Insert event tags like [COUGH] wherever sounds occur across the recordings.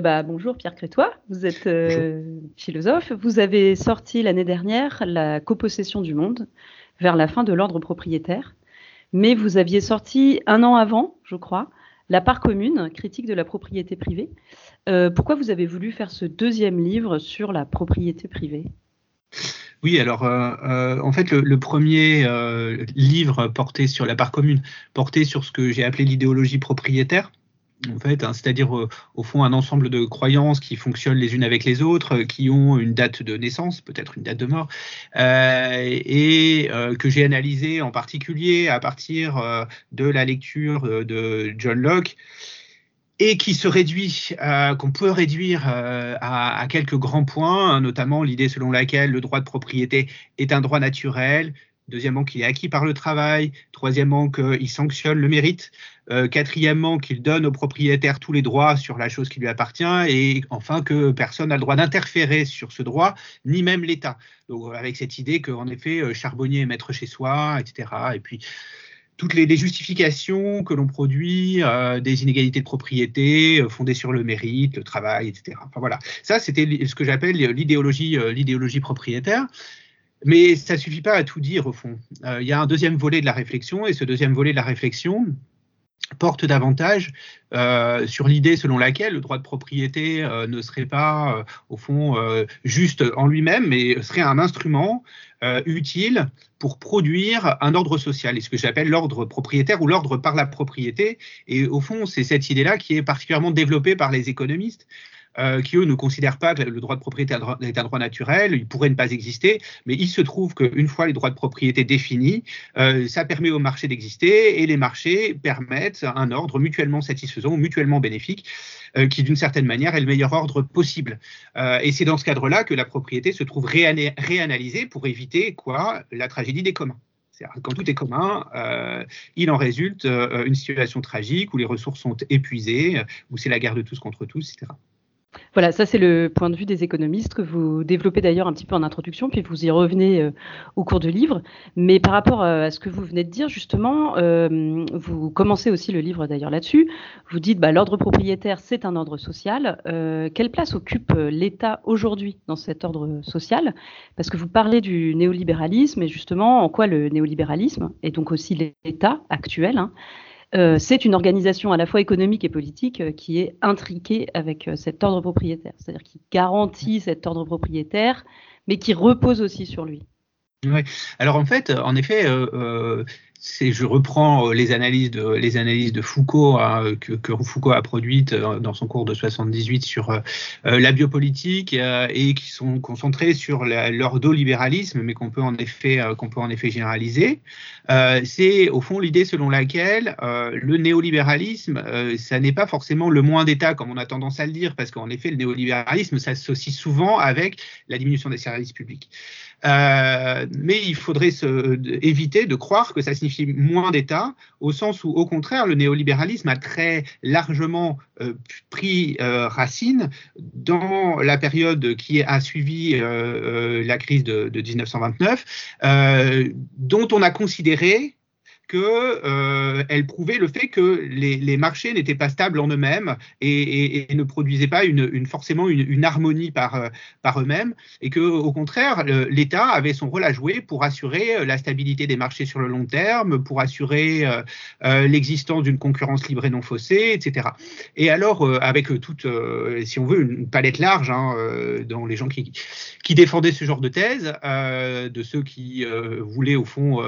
bah, bonjour Pierre Crétois, vous êtes philosophe. Vous avez sorti l'année dernière La copossession du monde vers la fin de l'ordre propriétaire, mais vous aviez sorti un an avant, je crois, La part commune, critique de la propriété privée. pourquoi vous avez voulu faire ce deuxième livre sur la propriété privée? Oui, alors euh, euh, en fait, le, premier euh, livre porté sur la part commune, porté sur ce que j'ai appelé l'idéologie propriétaire, en fait, hein, c'est-à-dire au fond un ensemble de croyances qui fonctionnent les unes avec les autres, qui ont une date de naissance, peut-être une date de mort, et que j'ai analysé en particulier à partir de la lecture de John Locke et qui se réduit, euh, qu'on peut réduire euh, à, quelques grands points, hein, notamment l'idée selon laquelle le droit de propriété est un droit naturel, deuxièmement qu'il est acquis par le travail, troisièmement qu'il sanctionne le mérite, euh, quatrièmement qu'il donne au propriétaire tous les droits sur la chose qui lui appartient, et enfin que personne n'a le droit d'interférer sur ce droit, ni même l'État. Donc avec cette idée qu'en effet, charbonnier est maître chez soi, etc. Et puis toutes les, justifications que l'on produit euh, des inégalités de propriété euh, fondées sur le mérite, le travail, etc. Enfin voilà, ça c'était ce que j'appelle l'idéologie, euh, l'idéologie propriétaire. Mais ça suffit pas à tout dire au fond. Il y a un deuxième volet de la réflexion, et ce deuxième volet de la réflexion, porte davantage euh, sur l'idée selon laquelle le droit de propriété euh, ne serait pas, euh, au fond, juste en lui-même, mais serait un instrument utile pour produire un ordre social, et ce que j'appelle l'ordre propriétaire ou l'ordre par la propriété. Et au fond, c'est cette idée-là qui est particulièrement développée par les économistes. Euh, qui eux ne considèrent pas que le droit de propriété est un droit naturel, il pourrait ne pas exister, mais il se trouve qu'une fois les droits de propriété définis, euh, ça permet au marché d'exister et les marchés permettent un ordre mutuellement satisfaisant, mutuellement bénéfique, euh, qui d'une certaine manière est le meilleur ordre possible. et c'est dans ce cadre-là que la propriété se trouve réanalysée pour éviter quoi La tragédie des communs. Quand tout est commun, il en résulte une situation tragique où les ressources sont épuisées, où c'est la guerre de tous contre tous, etc. Voilà, ça c'est le point de vue des économistes que vous développez d'ailleurs un petit peu en introduction, puis vous y revenez euh, au cours du livre. Mais par rapport euh, à ce que vous venez de dire, justement, euh, vous commencez aussi le livre d'ailleurs là-dessus. Vous dites bah, l'ordre propriétaire, c'est un ordre social. quelle place occupe l'État aujourd'hui dans cet ordre social? Parce que vous parlez du néolibéralisme et justement en quoi le néolibéralisme, et donc aussi l'État actuel, hein, euh, c'est une organisation à la fois économique et politique euh, qui est intriquée avec euh, cet ordre propriétaire, c'est-à-dire qui garantit cet ordre propriétaire, mais qui repose aussi sur lui. Oui. Alors en fait, en effet, je reprends euh, les analyses de, Foucault hein, que, Foucault a produites euh, dans son cours de 78 sur euh, la biopolitique et qui sont concentrées sur l'ordolibéralisme, mais qu'on peut en effet généraliser. c'est au fond l'idée selon laquelle le néolibéralisme, ça n'est pas forcément le moins d'État comme on a tendance à le dire, parce qu'en effet le néolibéralisme s'associe souvent avec la diminution des services publics. Euh, mais il faudrait se, éviter de croire que ça signifie moins d'État, au sens où, au contraire, le néolibéralisme a très largement euh, pris euh, racine dans la période qui a suivi la crise de, de 1929, dont on a considéré qu'elle euh, prouvait le fait que les, marchés n'étaient pas stables en eux-mêmes et, ne produisaient pas une, forcément une, harmonie par, euh, par eux-mêmes, et que au contraire, l'État avait son rôle à jouer pour assurer euh, la stabilité des marchés sur le long terme, pour assurer l'existence d'une concurrence libre et non faussée, etc. Et alors, avec toute, si on veut, une palette large hein, dans les gens qui, qui défendaient ce genre de thèse, de ceux qui voulaient au fond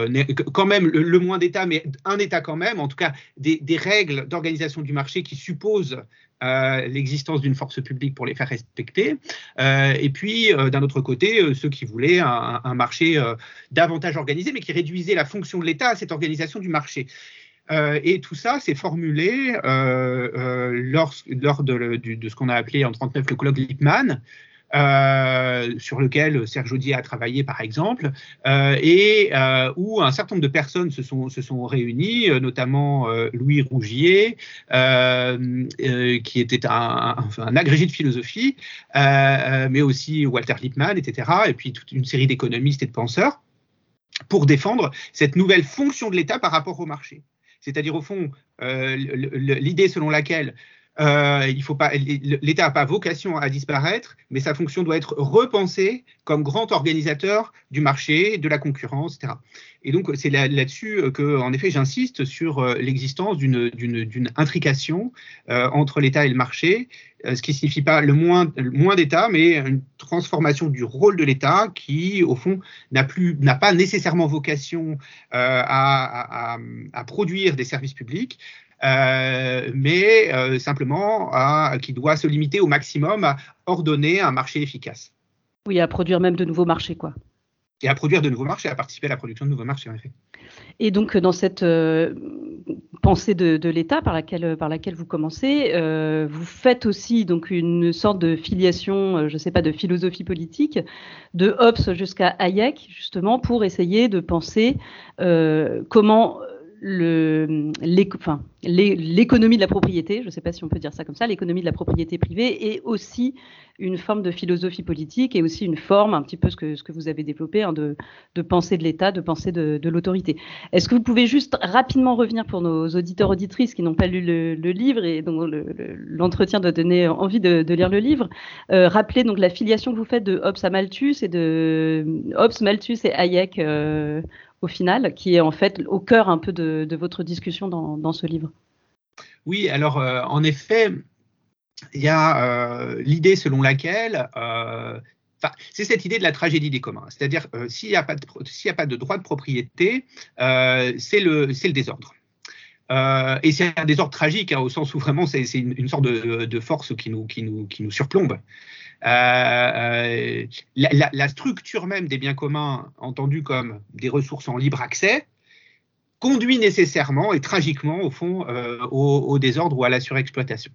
quand même le, moins des mais un État quand même, en tout cas des, règles d'organisation du marché qui supposent euh, l'existence d'une force publique pour les faire respecter. Euh, et puis, euh, d'un autre côté, ceux qui voulaient un, marché davantage organisé, mais qui réduisait la fonction de l'État à cette organisation du marché. et tout ça s'est formulé lors, lors de, de, ce qu'on a appelé en 1939 le colloque Lippmann, euh, sur lequel Serge Audier a travaillé par exemple, euh, et euh, où un certain nombre de personnes se sont, se sont réunies, notamment Louis Rougier, qui était un, un, agrégé de philosophie, mais aussi Walter Lippmann, etc., et puis toute une série d'économistes et de penseurs, pour défendre cette nouvelle fonction de l'État par rapport au marché. C'est-à-dire, au fond, l'idée selon laquelle euh, il faut pas, l'État n'a pas vocation à disparaître, mais sa fonction doit être repensée comme grand organisateur du marché, de la concurrence, etc. Et donc c'est là-dessus que, en effet, j'insiste sur euh, l'existence d'une intrication euh, entre l'État et le marché, ce qui signifie pas le moins, d'État, mais une transformation du rôle de l'État qui, au fond, n'a pas nécessairement vocation à, produire des services publics, euh, mais euh, simplement qui doit se limiter au maximum à ordonner un marché efficace. Oui, à produire même de nouveaux marchés, quoi. Et à produire de nouveaux marchés, à participer à la production de nouveaux marchés, en effet. Et donc, dans cette euh, pensée de, l'État par laquelle, par laquelle vous commencez, vous faites aussi donc une sorte de filiation, je ne sais pas, de philosophie politique, de Hobbes jusqu'à Hayek, justement, pour essayer de penser comment l'économie de la propriété, je ne sais pas si on peut dire ça comme ça, l'économie de la propriété privée est aussi une forme de philosophie politique et aussi une forme, un petit peu ce que, vous avez développé, hein, de, de pensée de l'État, de pensée de, l'autorité. Est-ce que vous pouvez juste rapidement revenir pour nos auditeurs auditrices qui n'ont pas lu le, livre et dont l'entretien doit donner envie de, lire le livre, euh, rappeler donc la filiation que vous faites de Hobbes à Malthus et de Hobbes, Malthus et Hayek euh, au final, qui est en fait au cœur un peu de, votre discussion dans, ce livre. Oui, alors euh, en effet, il y a euh, l'idée selon laquelle, euh, c'est cette idée de la tragédie des communs, c'est-à-dire s'il n'y a, pas de, droit de propriété, c'est le, désordre. et c'est un désordre tragique, hein, au sens où vraiment c'est une, sorte de, force qui nous surplombe. Euh, euh, la, structure même des biens communs, entendus comme des ressources en libre accès, conduit nécessairement et tragiquement, au fond, euh, au, désordre ou à la surexploitation.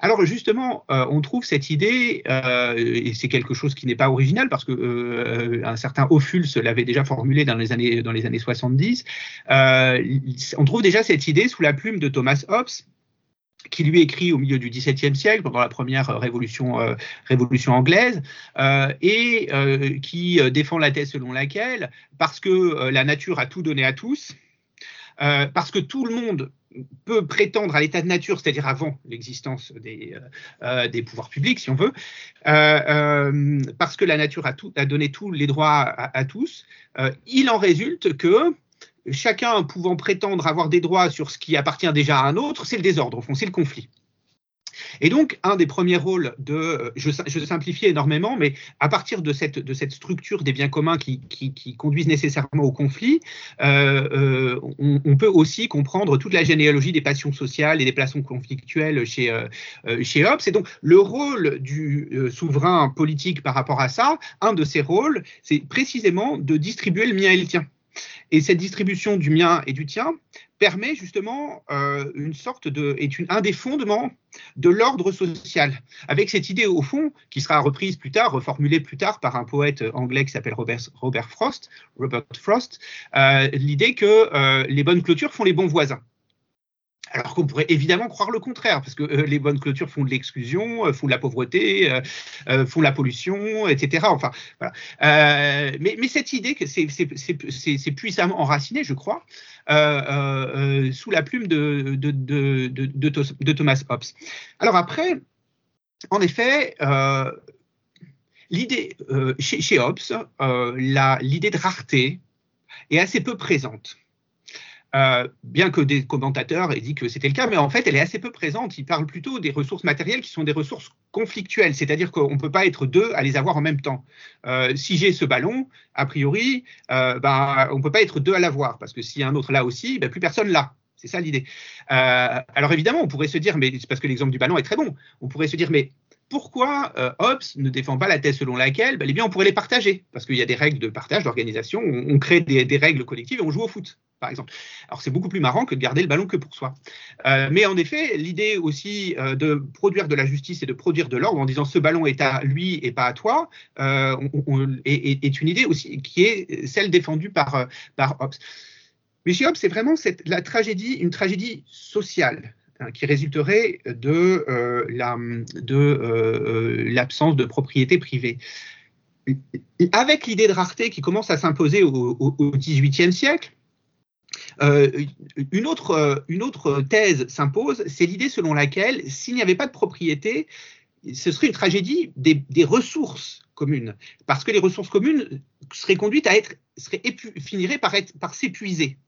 Alors justement, on trouve cette idée, et c'est quelque chose qui n'est pas original parce que un certain Ophuls l'avait déjà formulé dans les années dans les années 70. on trouve déjà cette idée sous la plume de Thomas Hobbes, qui lui écrit au milieu du XVIIe siècle, pendant la première révolution, euh, révolution anglaise, euh, et euh, qui défend la thèse selon laquelle, parce que la nature a tout donné à tous, parce que tout le monde peut prétendre à l'état de nature, c'est-à-dire avant l'existence des, des, pouvoirs publics, si on veut, parce que la nature a, tout, a donné tous les droits à, à tous, il en résulte que chacun pouvant prétendre avoir des droits sur ce qui appartient déjà à un autre, c'est le désordre, au fond, c'est le conflit. Et donc, un des premiers rôles de, je, simplifie énormément, mais à partir de cette, de cette structure des biens communs qui, qui, conduisent nécessairement au conflit, euh, euh, on, peut aussi comprendre toute la généalogie des passions sociales et des passions conflictuelles chez, euh, chez Hobbes. Et donc, le rôle du souverain politique par rapport à ça, un de ses rôles, c'est précisément de distribuer le mien et le tien. Et cette distribution du mien et du tien permet justement euh, une sorte de est un des fondements de l'ordre social, avec cette idée au fond qui sera reprise plus tard, reformulée plus tard par un poète anglais qui s'appelle Robert, Robert, Frost, Robert Frost, euh, l'idée que euh, les bonnes clôtures font les bons voisins. Alors qu'on pourrait évidemment croire le contraire, parce que euh, les bonnes clôtures font de l'exclusion, euh, font de la pauvreté, euh, font de la pollution, etc. Enfin, voilà. Mais, cette idée, c'est puissamment enraciné, je crois, sous la plume de, Thomas Hobbes. Alors après, en effet, l'idée chez, chez, Hobbes, l'idée de rareté est assez peu présente. Euh, bien que des commentateurs aient dit que c'était le cas, mais en fait, elle est assez peu présente. Ils parlent plutôt des ressources matérielles qui sont des ressources conflictuelles, c'est-à-dire qu'on ne peut pas être deux à les avoir en même temps. Euh, si j'ai ce ballon, a priori, euh, ben, on ne peut pas être deux à l'avoir, parce que s'il y a un autre là aussi, ben, plus personne l'a. C'est ça l'idée. alors évidemment, on pourrait se dire, mais parce que l'exemple du ballon est très bon, on pourrait se dire, mais pourquoi Hobbes ne défend pas la thèse selon laquelle ben, bien, on pourrait les partager? Parce qu'il y a des règles de partage, d'organisation, on, crée des, règles collectives et on joue au foot par exemple. Alors c'est beaucoup plus marrant que de garder le ballon que pour soi. Euh, mais en effet, l'idée aussi euh, de produire de la justice et de produire de l'ordre en disant ce ballon est à lui et pas à toi euh, est, une idée aussi qui est celle défendue par, Hobbes. Mais chez Hobbes, c'est vraiment la tragédie, une tragédie sociale hein, qui résulterait de l'absence de propriété privée avec l'idée de rareté qui commence à s'imposer au XVIIIe siècle, une, autre, une autre thèse s'impose, c'est l'idée selon laquelle s'il n'y avait pas de propriété, ce serait une tragédie des, ressources communes, parce que les ressources communes seraient conduites à être, finiraient par, être, s'épuiser.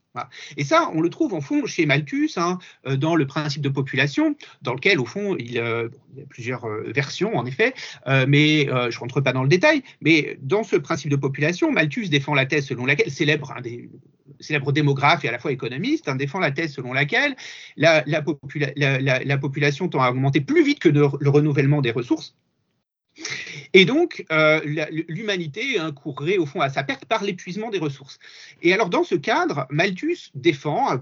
Et ça, on le trouve en fond chez Malthus, hein, euh, dans le principe de population, dans lequel, au fond, il, euh, y a plusieurs euh, versions, en effet, mais je ne rentre pas dans le détail. Mais dans ce principe de population, Malthus défend la thèse selon laquelle, célèbre, un des célèbres démographes et à la fois économiste, hein, défend la thèse selon laquelle la, la, population tend à augmenter plus vite que le renouvellement des ressources. Et donc, euh, l'humanité incourait au fond à sa perte par l'épuisement des ressources. Et alors, dans ce cadre, Malthus défend, euh,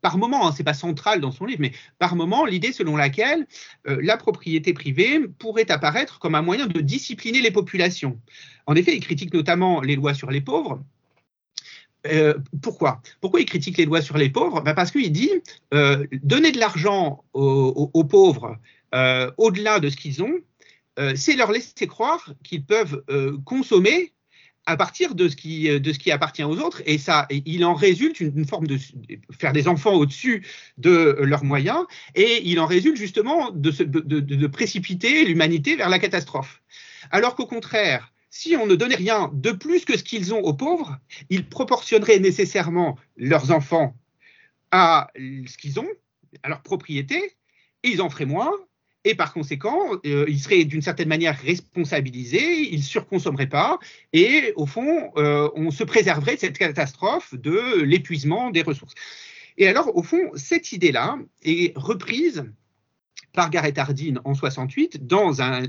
par moment, hein, c'est pas central dans son livre, mais par moment, l'idée selon laquelle euh, la propriété privée pourrait apparaître comme un moyen de discipliner les populations. En effet, il critique notamment les lois sur les pauvres, pourquoi? Pourquoi il critique les lois sur les pauvres? Ben Parce qu'il dit donner de l'argent aux, pauvres au-delà de ce qu'ils ont, euh, c'est leur laisser croire qu'ils peuvent euh, consommer à partir de ce, qui, euh, appartient aux autres, et ça, il en résulte une, forme de faire des enfants au-dessus de leurs moyens, et il en résulte justement de précipiter l'humanité vers la catastrophe. Alors qu'au contraire, si on ne donnait rien de plus que ce qu'ils ont aux pauvres, ils proportionneraient nécessairement leurs enfants à ce qu'ils ont, à leur propriété, et ils en feraient moins, et par conséquent, euh, ils seraient d'une certaine manière responsabilisés, ils ne surconsommeraient pas, et au fond, euh, on se préserverait de cette catastrophe de l'épuisement des ressources. Et alors, au fond, cette idée-là est reprise par Gareth Hardin en 68 dans un,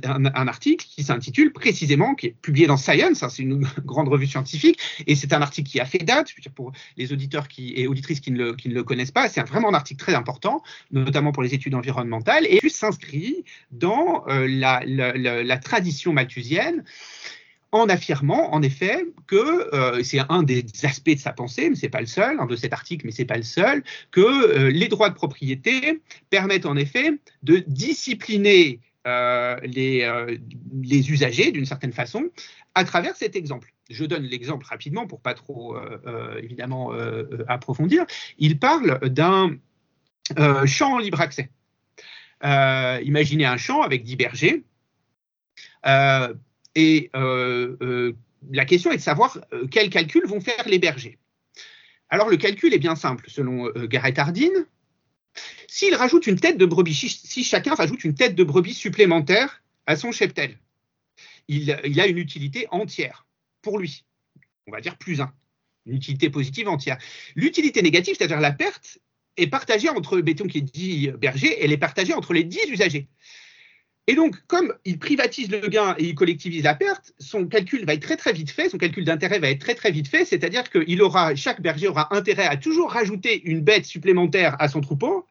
article qui s'intitule précisément, qui est publié dans Science, hein, c'est une [LAUGHS] grande revue scientifique, et c'est un article qui a fait date, pour les auditeurs et auditrices qui ne, le, connaissent pas, c'est vraiment un article très important, notamment pour les études environnementales, et s'inscrit dans euh, la, la, tradition malthusienne en affirmant en effet que euh, c'est un des aspects de sa pensée, mais c'est pas le seul, de cet article, mais c'est pas le seul, que euh, les droits de propriété permettent en effet de discipliner euh, les, usagers d'une certaine façon à travers cet exemple. Je donne l'exemple rapidement pour pas trop évidemment approfondir. Il parle d'un champ en libre accès. imaginez un champ avec dix bergers. Euh, la question est de savoir euh, quels calculs vont faire les bergers. Alors le calcul est bien simple, selon Gareth Hardin. S'il rajoute une tête de brebis, si chacun rajoute une tête de brebis supplémentaire à son cheptel, il, a une utilité entière pour lui. On va dire plus un. Une utilité positive entière. L'utilité négative, c'est-à-dire la perte, est partagée entre, béton qui dit berger, elle est partagée entre les 10 usagers. Et donc, comme il privatise le gain et il collectivise la perte, son calcul va être très très vite fait, son calcul d'intérêt va être très très vite fait, c'est-à-dire que aura, chaque berger aura intérêt à toujours rajouter une bête supplémentaire à son troupeau.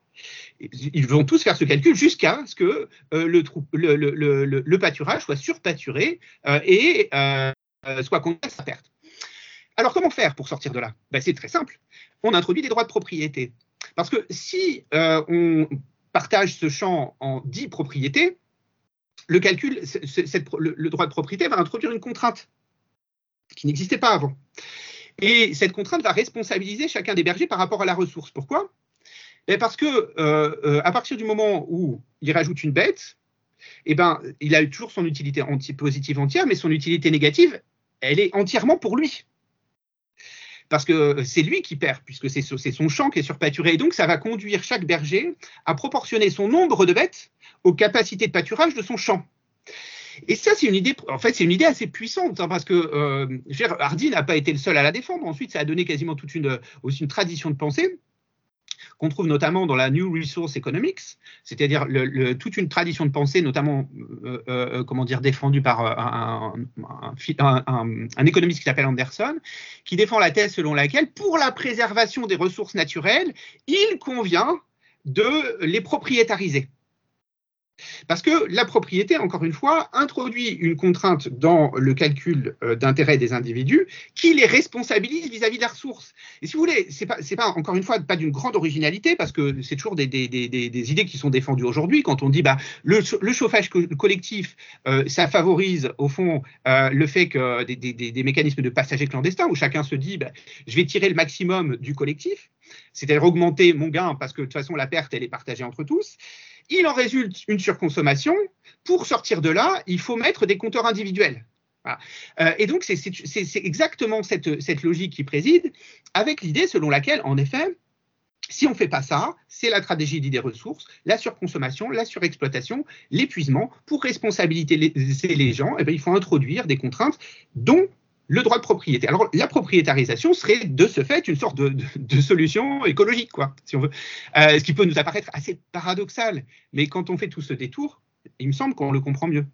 Ils vont tous faire ce calcul jusqu'à ce que euh, le, pâturage soit surpâturé euh, et euh, soit contre sa perte. Alors, comment faire pour sortir de là? Ben, C'est très simple. On introduit des droits de propriété. Parce que si on partage ce champ en 10 propriétés, le calcul, le, droit de propriété va introduire une contrainte qui n'existait pas avant. Et cette contrainte va responsabiliser chacun des bergers par rapport à la ressource. Pourquoi? Eh, Parce que euh, euh, à partir du moment où il rajoute une bête, eh ben, il a toujours son utilité positive entière, mais son utilité négative, elle est entièrement pour lui. Parce que c'est lui qui perd, puisque c'est son champ qui est surpâturé. Et donc, ça va conduire chaque berger à proportionner son nombre de bêtes aux capacités de pâturage de son champ. Et ça, c'est une idée, en fait, c'est une idée assez puissante, hein, parce que euh, Hardy n'a pas été le seul à la défendre. Ensuite, ça a donné quasiment toute une, aussi une tradition de pensée qu'on trouve notamment dans la New Resource Economics, c'est-à-dire toute une tradition de pensée, notamment, euh, euh, comment dire, défendue par un économiste qui s'appelle Anderson, qui défend la thèse selon laquelle, pour la préservation des ressources naturelles, il convient de les propriétariser. Parce que la propriété, encore une fois, introduit une contrainte dans le calcul euh, d'intérêt des individus qui les responsabilise vis-à-vis de la ressource. Et si vous voulez, c'est pas, pas encore une fois pas d'une grande originalité parce que c'est toujours des, idées qui sont défendues aujourd'hui quand on dit bah le, chauffage collectif, euh, ça favorise au fond euh, le fait que des, mécanismes de passagers clandestins où chacun se dit bah, je vais tirer le maximum du collectif. C'est-à-dire augmenter mon gain parce que de toute façon la perte elle est partagée entre tous. Il en résulte une surconsommation. Pour sortir de là, il faut mettre des compteurs individuels. Euh, et donc, c'est exactement cette, cette, logique qui préside, avec l'idée selon laquelle, en effet, si on ne fait pas ça, c'est la tragédie des ressources, la surconsommation, la surexploitation, l'épuisement. Pour responsabiliser les, gens, eh bien, il faut introduire des contraintes dont le droit de propriété. Alors, la propriétarisation serait de ce fait une sorte de, solution écologique, quoi, si on veut. Euh, ce qui peut nous apparaître assez paradoxal. Mais quand on fait tout ce détour, il me semble qu'on le comprend mieux.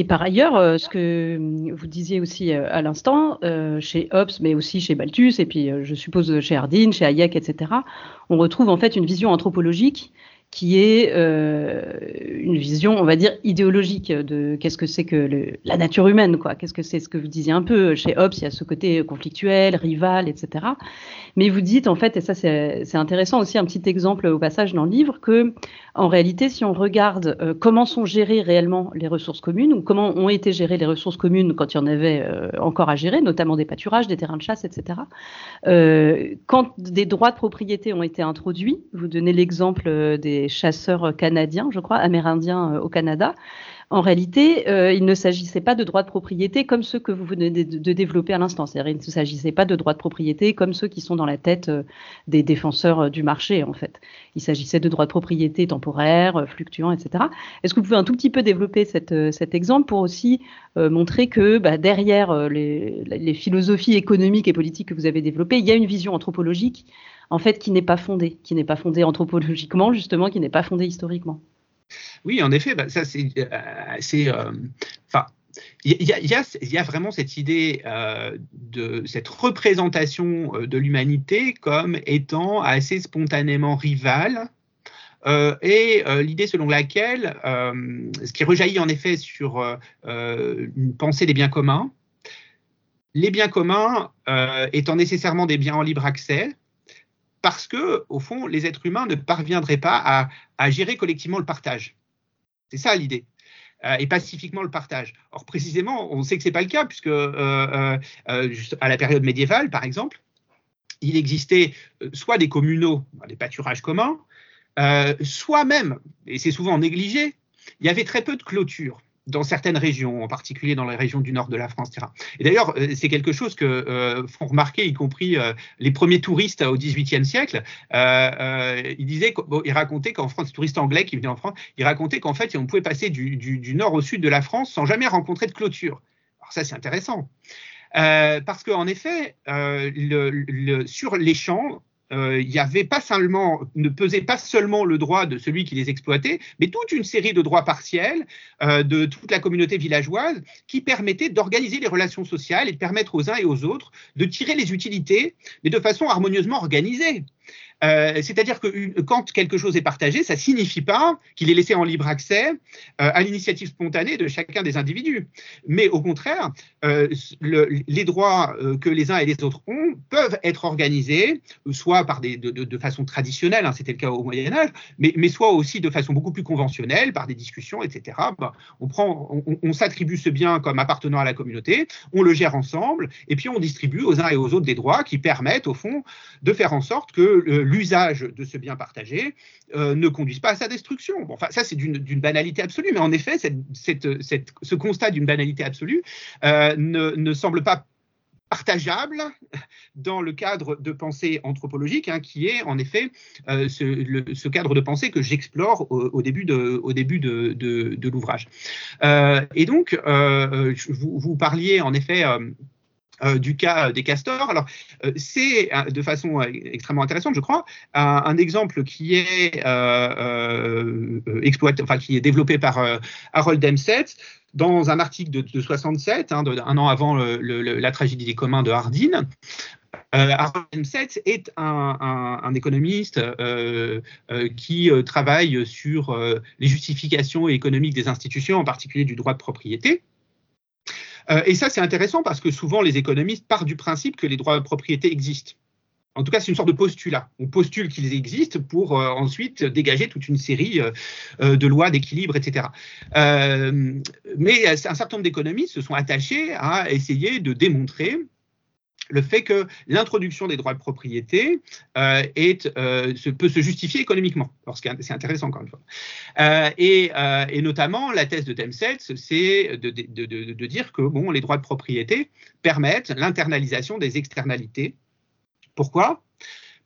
Et par ailleurs, euh, ce que vous disiez aussi euh, à l'instant, euh, chez Hobbes, mais aussi chez Balthus, et puis je suppose chez Hardin, chez Hayek, etc., on retrouve en fait une vision anthropologique qui est euh, une vision, on va dire, idéologique de qu'est-ce que c'est que la nature humaine, quoi. Qu'est-ce que c'est ce que vous disiez un peu chez Hobbes, il y a ce côté conflictuel, rival, etc. Mais vous dites en fait, et ça c'est intéressant aussi, un petit exemple au passage dans le livre, que en réalité, si on regarde euh, comment sont gérées réellement les ressources communes ou comment ont été gérées les ressources communes quand il y en avait euh, encore à gérer, notamment des pâturages, des terrains de chasse, etc. Quand des droits de propriété ont été introduits, vous donnez l'exemple des chasseurs canadiens, je crois, amérindiens euh, au Canada. En réalité, euh, il ne s'agissait pas de droits de propriété comme ceux que vous venez de, développer à l'instant. C'est-à-dire, il ne s'agissait pas de droits de propriété comme ceux qui sont dans la tête euh, des défenseurs du marché, en fait. Il s'agissait de droits de propriété temporaires, fluctuants, etc. Est-ce que vous pouvez un tout petit peu développer cet exemple pour aussi montrer que bah, derrière les philosophies économiques et politiques que vous avez développées, il y a une vision anthropologique en fait, qui n'est pas fondée, qui n'est pas fondée anthropologiquement, justement, qui n'est pas fondée historiquement. Oui, en effet, bah, ça c'est, euh, euh, enfin, il y, a, vraiment cette idée euh, de cette représentation de l'humanité comme étant assez spontanément rivale. et l'idée selon laquelle, ce qui rejaillit en effet sur une pensée des biens communs, les biens communs étant nécessairement des biens en libre accès, parce que, au fond, les êtres humains ne parviendraient pas à, gérer collectivement le partage. C'est ça l'idée. Euh, et pacifiquement le partage. Or, précisément, on sait que ce n'est pas le cas, puisque euh, euh, à la période médiévale, par exemple, il existait soit des communaux, des pâturages communs, soit même, et c'est souvent négligé, il y avait très peu de clôtures dans certaines régions, en particulier dans les régions du nord de la France. Etc. Et d'ailleurs, euh, c'est quelque chose que euh, font remarquer, y compris euh, les premiers touristes au XVIIIe siècle. ils disaient, ils racontaient qu'en France, les touristes anglais qui venaient en France, ils racontaient qu'en fait, on pouvait passer du, nord au sud de la France sans jamais rencontrer de clôture. Alors ça, c'est intéressant. parce qu'en effet, sur les champs, euh, il y avait pas seulement, ne pesait pas seulement le droit de celui qui les exploitait, mais toute une série de droits partiels euh, de toute la communauté villageoise qui permettaient d'organiser les relations sociales et de permettre aux uns et aux autres de tirer les utilités, mais de façon harmonieusement organisée. Euh, c'est-à-dire que quand quelque chose est partagé, ça ne signifie pas qu'il est laissé en libre accès euh, à l'initiative spontanée de chacun des individus. Mais au contraire, euh, les droits que les uns et les autres ont peuvent être organisés, soit par des, de, façon traditionnelle, hein, c'était le cas au Moyen Âge, mais, mais, soit aussi de façon beaucoup plus conventionnelle, par des discussions, etc. Bah, on, on, s'attribue ce bien comme appartenant à la communauté, on le gère ensemble, et puis on distribue aux uns et aux autres des droits qui permettent, au fond, de faire en sorte que l'usage de ce bien partagé euh, ne conduise pas à sa destruction. enfin, ça, c'est d'une banalité absolue, mais en effet, ce constat d'une banalité absolue euh, ne, semble pas partageable dans le cadre de pensée anthropologique, hein, qui est en effet euh, ce, cadre de pensée que j'explore au, début de, l'ouvrage. et donc, vous, parliez en effet du cas des castors. Alors, euh, c'est euh, de façon extrêmement intéressante, je crois, un, exemple qui est exploité, enfin qui est développé par Harold Dempsey dans un article de, 67, hein, un an avant la tragédie des communs de Hardin. Harold Dempsey est un, économiste qui travaille sur les justifications économiques des institutions, en particulier du droit de propriété. Euh, et ça, c'est intéressant parce que souvent, les économistes partent du principe que les droits de propriété existent. En tout cas, c'est une sorte de postulat. On postule qu'ils existent pour euh, ensuite dégager toute une série euh, de lois d'équilibre, etc. mais un certain nombre d'économistes se sont attachés à essayer de démontrer le fait que l'introduction des droits de propriété est, peut se justifier économiquement. C'est intéressant encore une fois. Et, et, notamment, la thèse de Temsels, c'est de, dire que bon, les droits de propriété permettent l'internalisation des externalités pourquoi?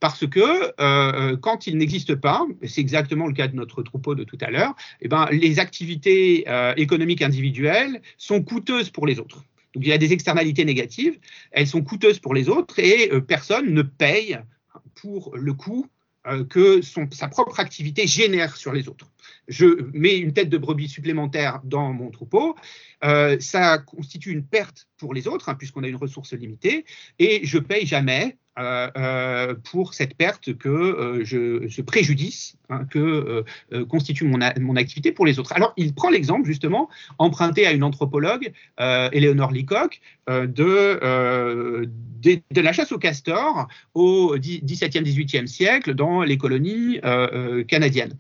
Parce que euh, euh, quand il n'existe pas, c'est exactement le cas de notre troupeau de tout à l'heure, eh ben, les activités euh, économiques individuelles sont coûteuses pour les autres. Donc il y a des externalités négatives, elles sont coûteuses pour les autres et personne ne paye pour le coût que sa propre activité génère sur les autres. Je mets une tête de brebis supplémentaire dans mon troupeau, ça constitue une perte pour les autres, hein, puisqu'on a une ressource limitée, et je paye jamais euh, euh, pour cette perte que euh, je, ce préjudice hein, que constitue mon, activité pour les autres. Alors, il prend l'exemple justement emprunté à une anthropologue, Eleonore Leacock, de, la chasse au castor au XVIIe, XVIIIe siècle dans les colonies canadiennes.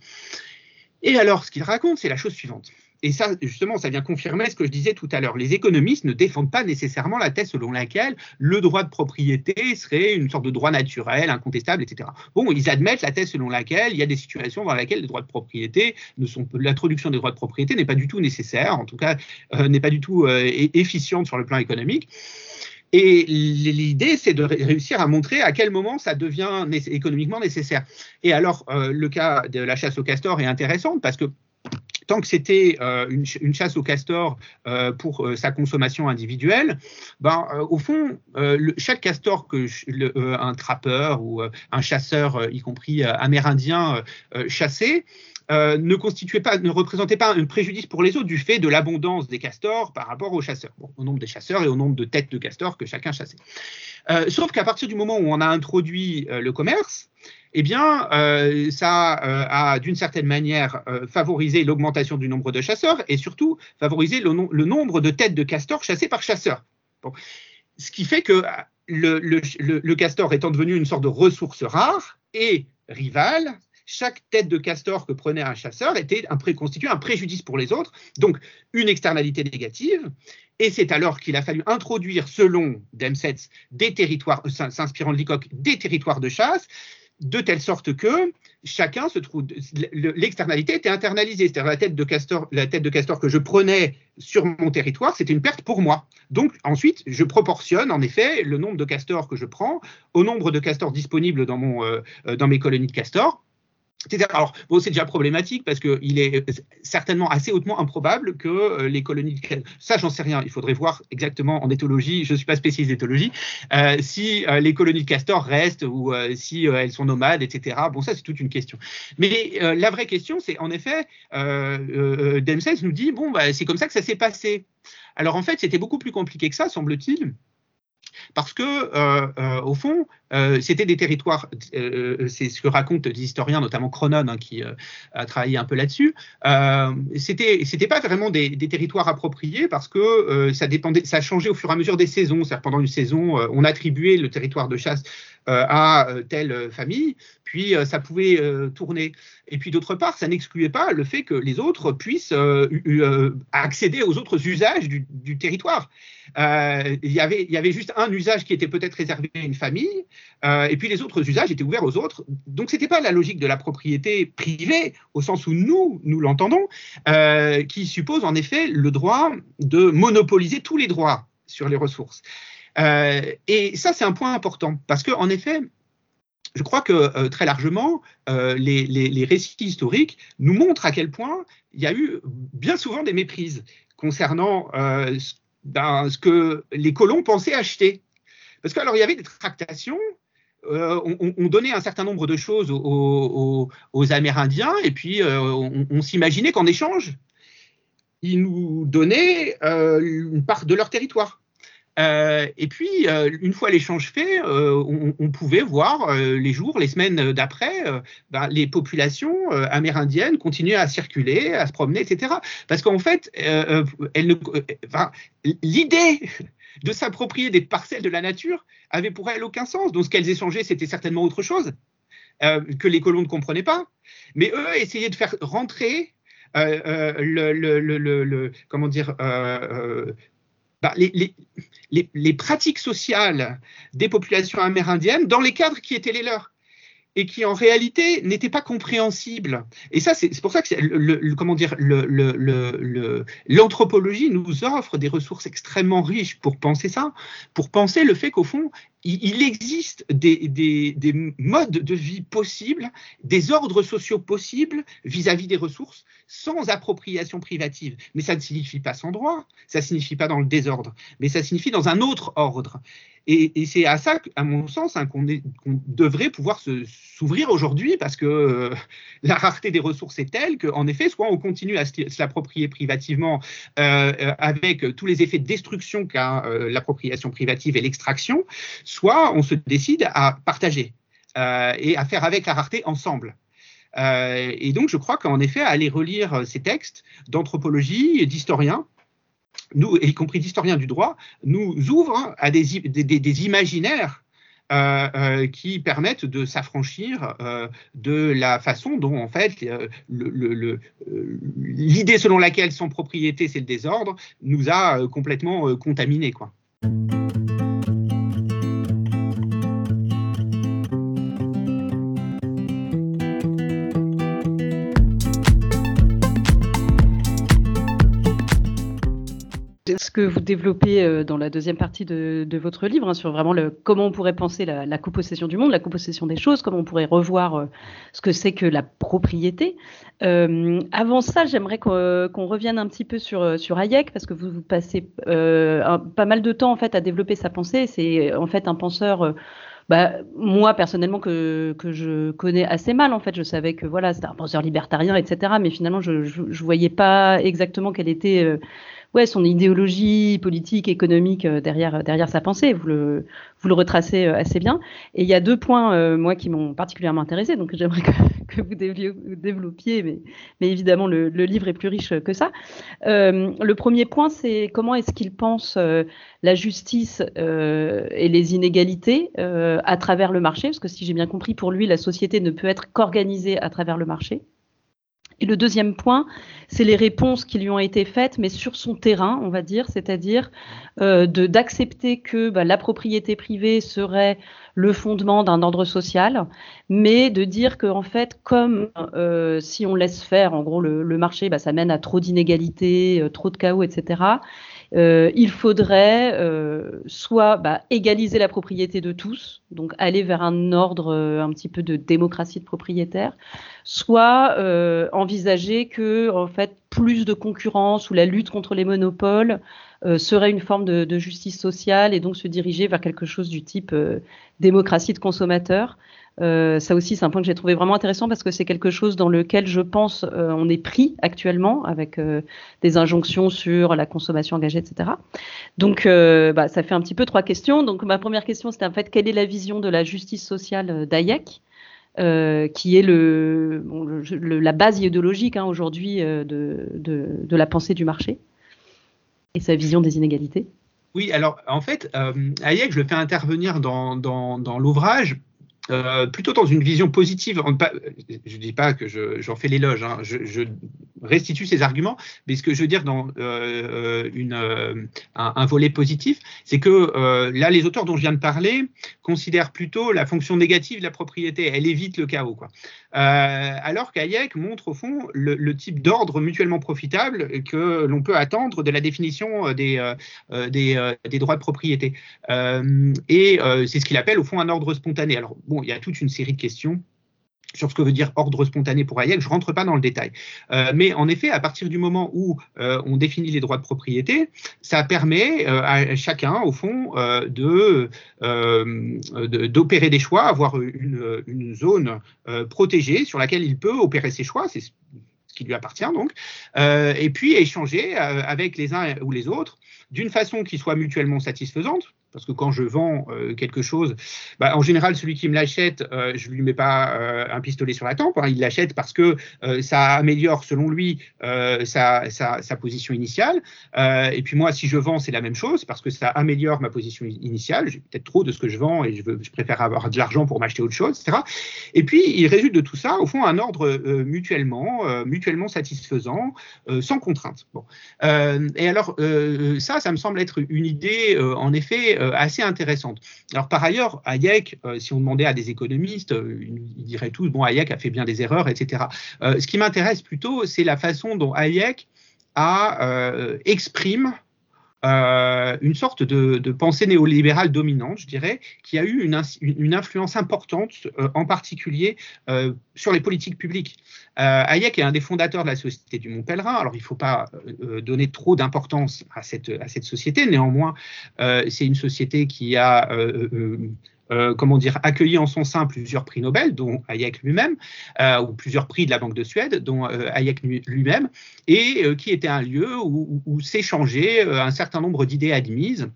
Et alors, ce qu'il raconte, c'est la chose suivante et ça, justement, ça vient confirmer ce que je disais tout à l'heure. Les économistes ne défendent pas nécessairement la thèse selon laquelle le droit de propriété serait une sorte de droit naturel, incontestable, etc. Bon, ils admettent la thèse selon laquelle il y a des situations dans lesquelles les droits de propriété ne sont, l'introduction des droits de propriété n'est pas du tout nécessaire, en tout cas, euh, n'est pas du tout euh, efficiente sur le plan économique. Et l'idée, c'est de réussir à montrer à quel moment ça devient économiquement nécessaire. Et alors, euh, le cas de la chasse au castor est intéressant parce que tant que c'était euh, une, chasse au castor euh, pour euh, sa consommation individuelle, ben, au fond, chaque castor que un trappeur ou un chasseur, y compris amérindien, chassait, ne constituait pas, ne représentait pas un préjudice pour les autres du fait de l'abondance des castors par rapport aux chasseurs, au nombre des chasseurs et au nombre de têtes de castors que chacun chassait. sauf qu'à partir du moment où on a introduit le commerce, eh bien, euh, ça euh, a d'une certaine manière euh, favorisé l'augmentation du nombre de chasseurs et surtout favorisé le, nombre de têtes de castors chassées par chasseurs. Ce qui fait que le, castor étant devenu une sorte de ressource rare et rivale, chaque tête de castor que prenait un chasseur était un un préjudice pour les autres, donc une externalité négative. Et c'est alors qu'il a fallu introduire, selon Demsetz, des territoires, s'inspirant de Leacock, des territoires de chasse, de telle sorte que chacun se trouve, l'externalité était internalisée. C'est-à-dire la tête de castor, la tête de castor que je prenais sur mon territoire, c'était une perte pour moi. Donc ensuite, je proportionne en effet le nombre de castors que je prends au nombre de castors disponibles dans, mon, euh, euh, dans mes colonies de castors. Alors, c'est déjà problématique parce qu'il est certainement assez hautement improbable que euh, les colonies de ça j'en sais rien, il faudrait voir exactement en éthologie, je ne suis pas spécialiste d'éthologie, euh, si euh, les colonies de castors restent ou si elles sont nomades, etc. Bon, ça c'est toute une question. Mais la vraie question, c'est en effet, Demsens nous dit, bon, bah, c'est comme ça que ça s'est passé. Alors en fait, c'était beaucoup plus compliqué que ça, semble-t-il parce que, euh, euh, au fond, euh, c'était des territoires, c'est ce que racontent des historiens, notamment Cronon, hein, qui a travaillé un peu là-dessus, c'était, pas vraiment des, territoires appropriés parce que ça changé au fur et à mesure des saisons. C'est-à-dire pendant une saison, on attribuait le territoire de chasse à telle famille, puis ça pouvait tourner. Et puis d'autre part, ça n'excluait pas le fait que les autres puissent accéder aux autres usages du, territoire. il, y il y avait juste un usage qui était peut-être réservé à une famille, euh, et puis les autres usages étaient ouverts aux autres. Donc ce n'était pas la logique de la propriété privée, au sens où nous, nous l'entendons, euh, qui suppose en effet le droit de monopoliser tous les droits sur les ressources. Euh, et ça, c'est un point important, parce qu'en effet, je crois que très largement, les, récits historiques nous montrent à quel point il y a eu bien souvent des méprises concernant ben, ce que les colons pensaient acheter. Parce qu'alors, il y avait des tractations, euh, on, donnait un certain nombre de choses aux, Amérindiens, et puis euh, on, s'imaginait qu'en échange, ils nous donnaient euh, une part de leur territoire. Et puis, une fois l'échange fait, on, pouvait voir les jours, les semaines d'après, bah, les populations amérindiennes continuer à circuler, à se promener, etc. Parce qu'en fait, l'idée de s'approprier des parcelles de la nature avait pour elles aucun sens. Donc, ce qu'elles échangeaient, c'était certainement autre chose que les colons ne comprenaient pas. Mais eux essayaient de faire rentrer le, le, comment dire, bah, les, pratiques sociales des populations amérindiennes dans les cadres qui étaient les leurs et qui en réalité n'étaient pas compréhensibles. Et ça, c'est pour ça que le, comment dire, l'anthropologie nous offre des ressources extrêmement riches pour penser ça, pour penser le fait qu'au fond, il, existe des, des, modes de vie possibles, des ordres sociaux possibles vis-à-vis des ressources sans appropriation privative. Mais ça ne signifie pas sans droit, ça ne signifie pas dans le désordre, mais ça signifie dans un autre ordre. Et, c'est à ça, à mon sens, hein, qu'on devrait pouvoir s'ouvrir aujourd'hui, parce que euh, la rareté des ressources est telle qu'en effet, soit on continue à se, l'approprier privativement euh, euh, avec tous les effets de destruction qu'a l'appropriation privative et l'extraction, soit on se décide à partager et à faire avec la rareté ensemble. et donc, je crois qu'en effet, aller relire ces textes d'anthropologie et d'historiens, nous, y compris d'historiens du droit, nous ouvrent à des, imaginaires euh, euh, qui permettent de s'affranchir euh, de la façon dont, en fait, l'idée selon laquelle son propriété, c'est le désordre, nous a complètement contaminés. Quoi. Que vous développez euh, dans la deuxième partie de, votre livre, hein, sur vraiment comment on pourrait penser la, la copossession du monde, la copossession des choses, comment on pourrait revoir euh, ce que c'est que la propriété. Euh, avant ça, j'aimerais qu'on revienne un petit peu sur, sur Hayek, parce que vous, passez pas mal de temps en fait à développer sa pensée. C'est en fait un penseur. Bah, moi personnellement que, je connais assez mal en fait je savais que voilà c'était un penseur libertarien etc mais finalement je, je, voyais pas exactement quelle était ouais, son idéologie politique, économique euh, derrière, derrière sa pensée. Vous le, vous le retracez euh, assez bien. Et il y a deux points, euh, moi, qui m'ont particulièrement intéressé, donc [LAUGHS] j'aimerais que, vous développiez, mais, mais évidemment, le, le, livre est plus riche que ça. Euh, le premier point, c'est comment est-ce qu'il pense la justice et les inégalités à travers le marché, parce que si j'ai bien compris, pour lui, la société ne peut être qu'organisée à travers le marché. Et le deuxième point, c'est les réponses qui lui ont été faites, mais sur son terrain, on va dire, c'est-à-dire euh, d'accepter que bah, la propriété privée serait le fondement d'un ordre social, mais de dire qu'en fait, comme euh, si on laisse faire, en gros, le, le marché, bah, ça mène à trop d'inégalités, euh, trop de chaos, etc. Euh, il faudrait euh, soit bah, égaliser la propriété de tous, donc aller vers un ordre euh, un petit peu de démocratie de propriétaire, soit envisager que en fait plus de concurrence ou la lutte contre les monopoles serait une forme de, de, justice sociale et donc se diriger vers quelque chose du type démocratie de consommateurs. Euh, ça aussi, c'est un point que j'ai trouvé vraiment intéressant parce que c'est quelque chose dans lequel je pense euh, on est pris actuellement avec euh, des injonctions sur la consommation engagée, etc. Donc, bah, ça fait un petit peu trois questions. Donc, ma première question, c'était en fait quelle est la vision de la justice sociale d'Hayek qui est la base idéologique hein, aujourd'hui de, la pensée du marché et sa vision des inégalités? Oui, alors en fait, Hayek, je le fais intervenir dans l'ouvrage euh, plutôt dans une vision positive. Je ne dis pas que j'en fais l'éloge, hein, je, restitue ces arguments, mais ce que je veux dire dans euh, euh, un, volet positif, c'est que là, les auteurs dont je viens de parler considèrent plutôt la fonction négative de la propriété. Elle évite le chaos. Alors qu'Hayek montre au fond le, type d'ordre mutuellement profitable que l'on peut attendre de la définition des, droits de propriété. et c'est ce qu'il appelle au fond un ordre spontané. Il y a toute une série de questions sur ce que veut dire ordre spontané pour Hayek, je ne rentre pas dans le détail. Euh, mais en effet, à partir du moment où euh, on définit les droits de propriété, ça permet euh, à chacun, au fond, de, d'opérer des choix, avoir une, une zone protégée sur laquelle il peut opérer ses choix. C'est ce qui lui appartient donc, et puis échanger avec les uns ou les autres d'une façon qui soit mutuellement satisfaisante, parce que quand je vends euh, quelque chose, bah, en général, celui qui me l'achète, euh, je ne lui mets pas euh, un pistolet sur la tempe, hein. il l'achète parce que ça améliore, selon lui, sa, sa, position initiale. et puis moi, si je vends, c'est la même chose, parce que ça améliore ma position initiale. J'ai peut-être trop de ce que je vends et je, veux, je préfère avoir de l'argent pour m'acheter autre chose, etc. Et puis, il résulte de tout ça, au fond, un ordre mutuellement, mutuellement satisfaisant, sans contrainte. Bon. et alors, ça, ça me semble être une idée, en effet, assez intéressante. Alors par ailleurs, Hayek, euh, si on demandait à des économistes, euh, ils diraient tous, bon, Hayek a fait bien des erreurs, etc. ce qui m'intéresse plutôt, c'est la façon dont Hayek a, exprime une sorte de, pensée néolibérale dominante, je dirais, qui a eu une, influence importante, en particulier sur les politiques publiques. Euh, Hayek est un des fondateurs de la Société du Mont Pèlerin. Alors, il ne faut pas euh, donner trop d'importance à cette, société. Néanmoins, euh, c'est une société qui a comment dire, accueilli en son sein plusieurs prix Nobel, dont Hayek lui-même, ou plusieurs prix de la Banque de Suède, dont Hayek lui-même, et qui était un lieu où, s'échangeaient un certain nombre d'idées admises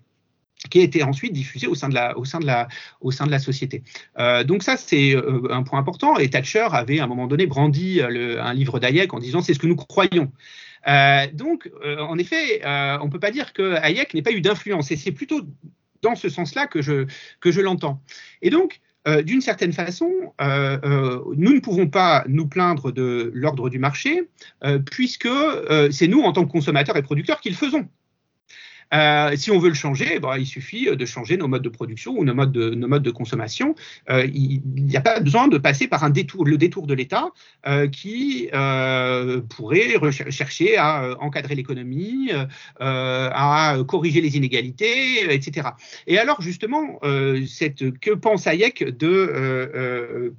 qui a été ensuite diffusé au sein de la, société. Euh, donc ça, c'est euh, un point important. Et Thatcher avait à un moment donné brandi un livre d'Hayek en disant c'est ce que nous croyons. Euh, donc, en effet, on ne peut pas dire que Hayek n'ait pas eu d'influence. Et c'est plutôt dans ce sens-là que je, que je l'entends. Et donc, d'une certaine façon, nous ne pouvons pas nous plaindre de l'ordre du marché, puisque c'est nous, en tant que consommateurs et producteurs, qui le faisons. Euh, si on veut le changer, bah, il suffit de changer nos modes de production ou nos modes de, consommation. Euh, il n'y a pas besoin de passer par un détour, le détour de l'État euh, qui pourrait chercher à encadrer l'économie, à corriger les inégalités, etc. Et alors justement, que pense Hayek de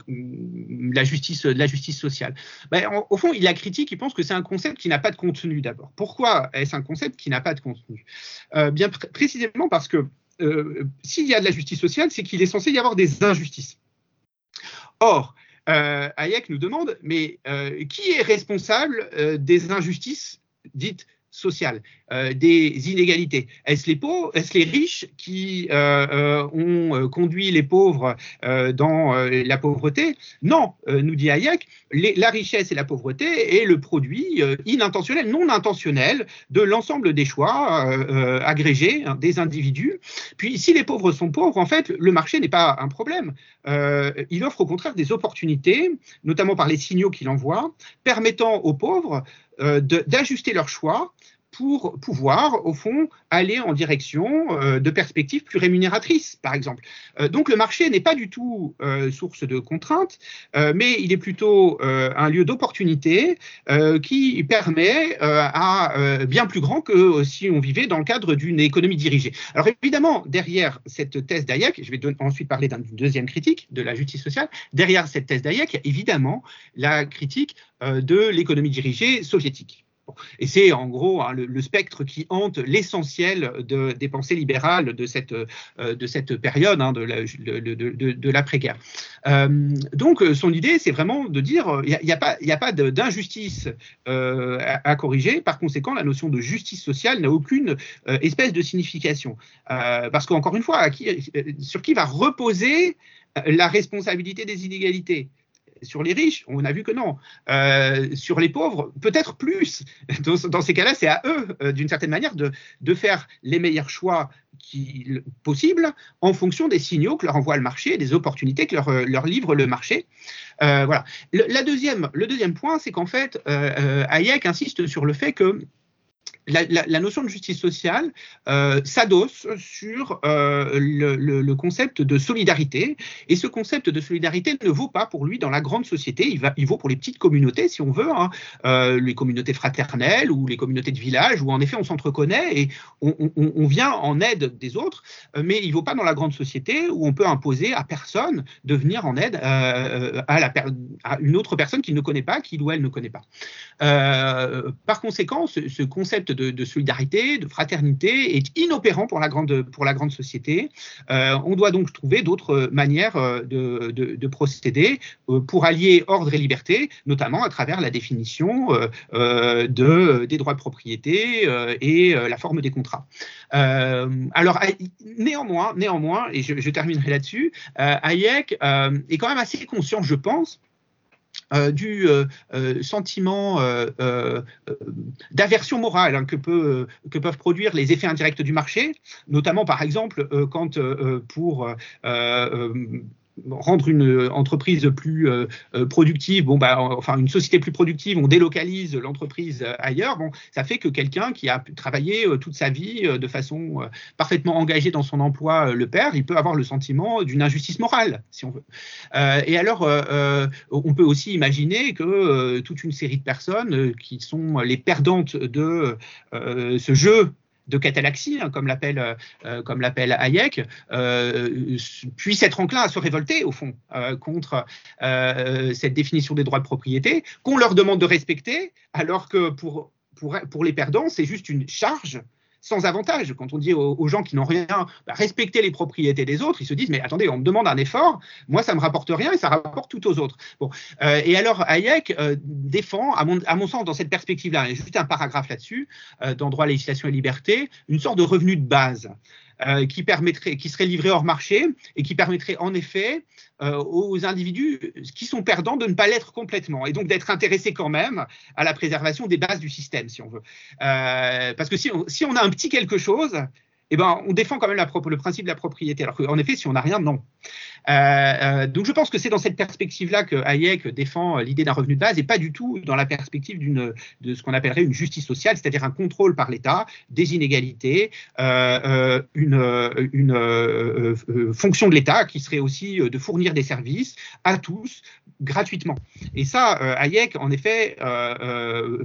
la justice, la sociale? Ben, Au fond, il a critique, il pense que c'est un concept qui n'a pas de contenu d'abord. Pourquoi est-ce un concept qui n'a pas de contenu? Euh, bien précisément parce que euh, s'il y a de la justice sociale, c'est qu'il est censé y avoir des injustices. Or, euh, Hayek nous demande, mais qui est responsable des injustices dites sociales euh, des inégalités. Est-ce les pauvres, est-ce les riches qui euh, euh, ont conduit les pauvres dans la pauvreté? Non, nous dit Hayek, la richesse et la pauvreté est le produit inintentionnel, non intentionnel de l'ensemble des choix agrégés hein, des individus. Puis, si les pauvres sont pauvres, en fait, le marché n'est pas un problème. il offre au contraire des opportunités, notamment par les signaux qu'il envoie, permettant aux pauvres d'ajuster leurs choix pour pouvoir, au fond, aller en direction euh, de perspectives plus rémunératrices, par exemple. Euh, donc le marché n'est pas du tout euh, source de contraintes, mais il est plutôt un lieu d'opportunité qui permet à bien plus grand que si on vivait dans le cadre d'une économie dirigée. Alors évidemment, derrière cette thèse d'Hayek, je vais ensuite parler d'une deuxième critique de la justice sociale, derrière cette thèse d'Hayek, il y a évidemment la critique de l'économie dirigée soviétique. Et c'est en gros hein, le, spectre qui hante l'essentiel de, des pensées libérales de cette, euh, de cette période de l'après-guerre. Euh, donc son idée, c'est vraiment de dire il n'y a, a, pas, a pas d'injustice euh, à, corriger. Par conséquent, la notion de justice sociale n'a aucune espèce de signification. parce qu'encore une fois, sur qui va reposer la responsabilité des inégalités? Sur les riches, on a vu que non. Euh, sur les pauvres, peut-être plus. Dans, ces cas-là, c'est à eux, euh, d'une certaine manière, de, faire les meilleurs choix possibles en fonction des signaux que leur envoie le marché, des opportunités que leur, euh, livre le marché. voilà. La deuxième, le deuxième point, c'est qu'en fait, Hayek insiste sur le fait que la, notion de justice sociale euh, s'adosse sur euh, le, concept de solidarité. Et ce concept de solidarité ne vaut pas pour lui dans la grande société, il, va, il vaut pour les petites communautés, si on veut, hein, euh, les communautés fraternelles ou les communautés de village, où en effet on s'entreconnaît et on, vient en aide des autres, mais il ne vaut pas dans la grande société où on peut imposer à personne de venir en aide à, une autre personne qu'il ne connaît pas, qu'il ou elle ne connaît pas. par conséquent, ce concept de, solidarité, de fraternité est inopérant pour la grande, société. on doit donc trouver d'autres manières de, de, procéder pour allier ordre et liberté, notamment à travers la définition de, des droits de propriété et la forme des contrats. alors, néanmoins, néanmoins, et je, terminerai là-dessus, Hayek est quand même assez conscient, je pense, euh, du euh, euh, sentiment d'aversion morale hein, que, peuvent produire les effets indirects du marché, notamment par exemple quand pour rendre une entreprise plus euh, euh, productive, bon, bah, enfin une société plus productive, on délocalise l'entreprise euh, ailleurs. Bon, ça fait que quelqu'un qui a travaillé toute sa vie de façon parfaitement engagée dans son emploi le perd, il peut avoir le sentiment d'une injustice morale, si on veut. et alors, on peut aussi imaginer que toute une série de personnes qui sont les perdantes de ce jeu de catalaxie, hein, comme l'appelle euh, euh, comme l'appelle Hayek, euh, puissent être enclins à se révolter au fond contre cette définition des droits de propriété qu'on leur demande de respecter, alors que pour, pour les perdants, c'est juste une charge sans avantage. Quand on dit aux, gens qui n'ont rien, bah, respecter les propriétés des autres, ils se disent mais attendez, on me demande un effort, moi ça me rapporte rien et ça rapporte tout aux autres. Euh, et alors Hayek euh, défend, à mon, sens, dans cette perspective-là, juste un paragraphe là-dessus, euh, dans droit, législation et liberté, une sorte de revenu de base. Euh, qui permettrait, qui serait livré hors marché et qui permettrait en effet euh, aux individus qui sont perdants de ne pas l'être complètement et donc d'être intéressés quand même à la préservation des bases du système, si on veut. Euh, parce que si on, a un petit quelque chose, eh ben, on défend quand même le principe de la propriété. Alors qu'en effet, si on n'a rien, non. Euh, euh, donc je pense que c'est dans cette perspective-là que Hayek défend euh, l'idée d'un revenu de base et pas du tout dans la perspective de ce qu'on appellerait une justice sociale, c'est-à-dire un contrôle par l'État des inégalités, une, une fonction de l'État qui serait aussi de fournir des services à tous gratuitement. Et ça, Hayek, en effet,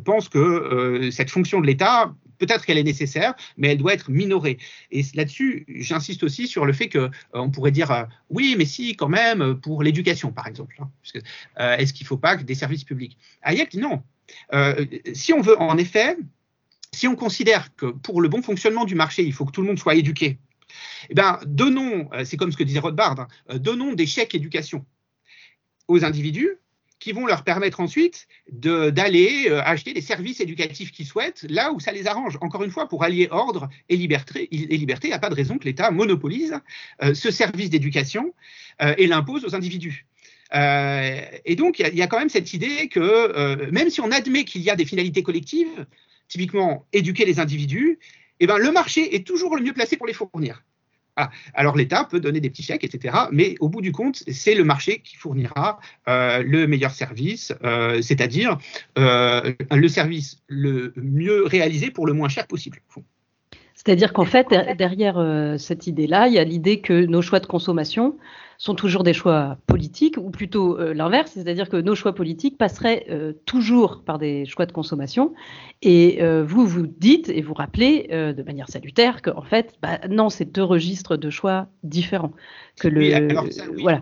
pense que cette fonction de l'État peut-être qu'elle est nécessaire, mais elle doit être minorée. Et là-dessus, j'insiste aussi sur le fait que on pourrait dire oui, mais si, quand même, pour l'éducation, par exemple. Hein, euh, est-ce qu'il ne faut pas que des services publics? Hayek dit non. Euh, si on veut, en effet, si on considère que pour le bon fonctionnement du marché, il faut que tout le monde soit éduqué, eh ben, donnons, euh, c'est comme ce que disait Rothbard, hein, donnons des chèques éducation aux individus qui vont leur permettre ensuite d'aller euh, acheter des services éducatifs qu'ils souhaitent là où ça les arrange. Encore une fois, pour allier ordre et liberté, et liberté il n'y a pas de raison que l'État monopolise euh, ce service d'éducation euh, et l'impose aux individus. et donc, il y, a quand même cette idée que même si on admet qu'il y a des finalités collectives, typiquement éduquer les individus, eh ben, le marché est toujours le mieux placé pour les fournir. Ah, alors l'État peut donner des petits chèques, etc. Mais au bout du compte, c'est le marché qui fournira euh, le meilleur service, euh, c'est-à-dire euh, le service le mieux réalisé pour le moins cher possible. C'est-à-dire qu'en fait, derrière cette idée-là, il y a l'idée que nos choix de consommation sont toujours des choix politiques, ou plutôt euh, l'inverse, c'est-à-dire que nos choix politiques passeraient euh, toujours par des choix de consommation. Et euh, vous, vous dites et vous rappelez de manière salutaire qu'en fait, bah, non, c'est deux registres de choix différents. Que le, alors voilà.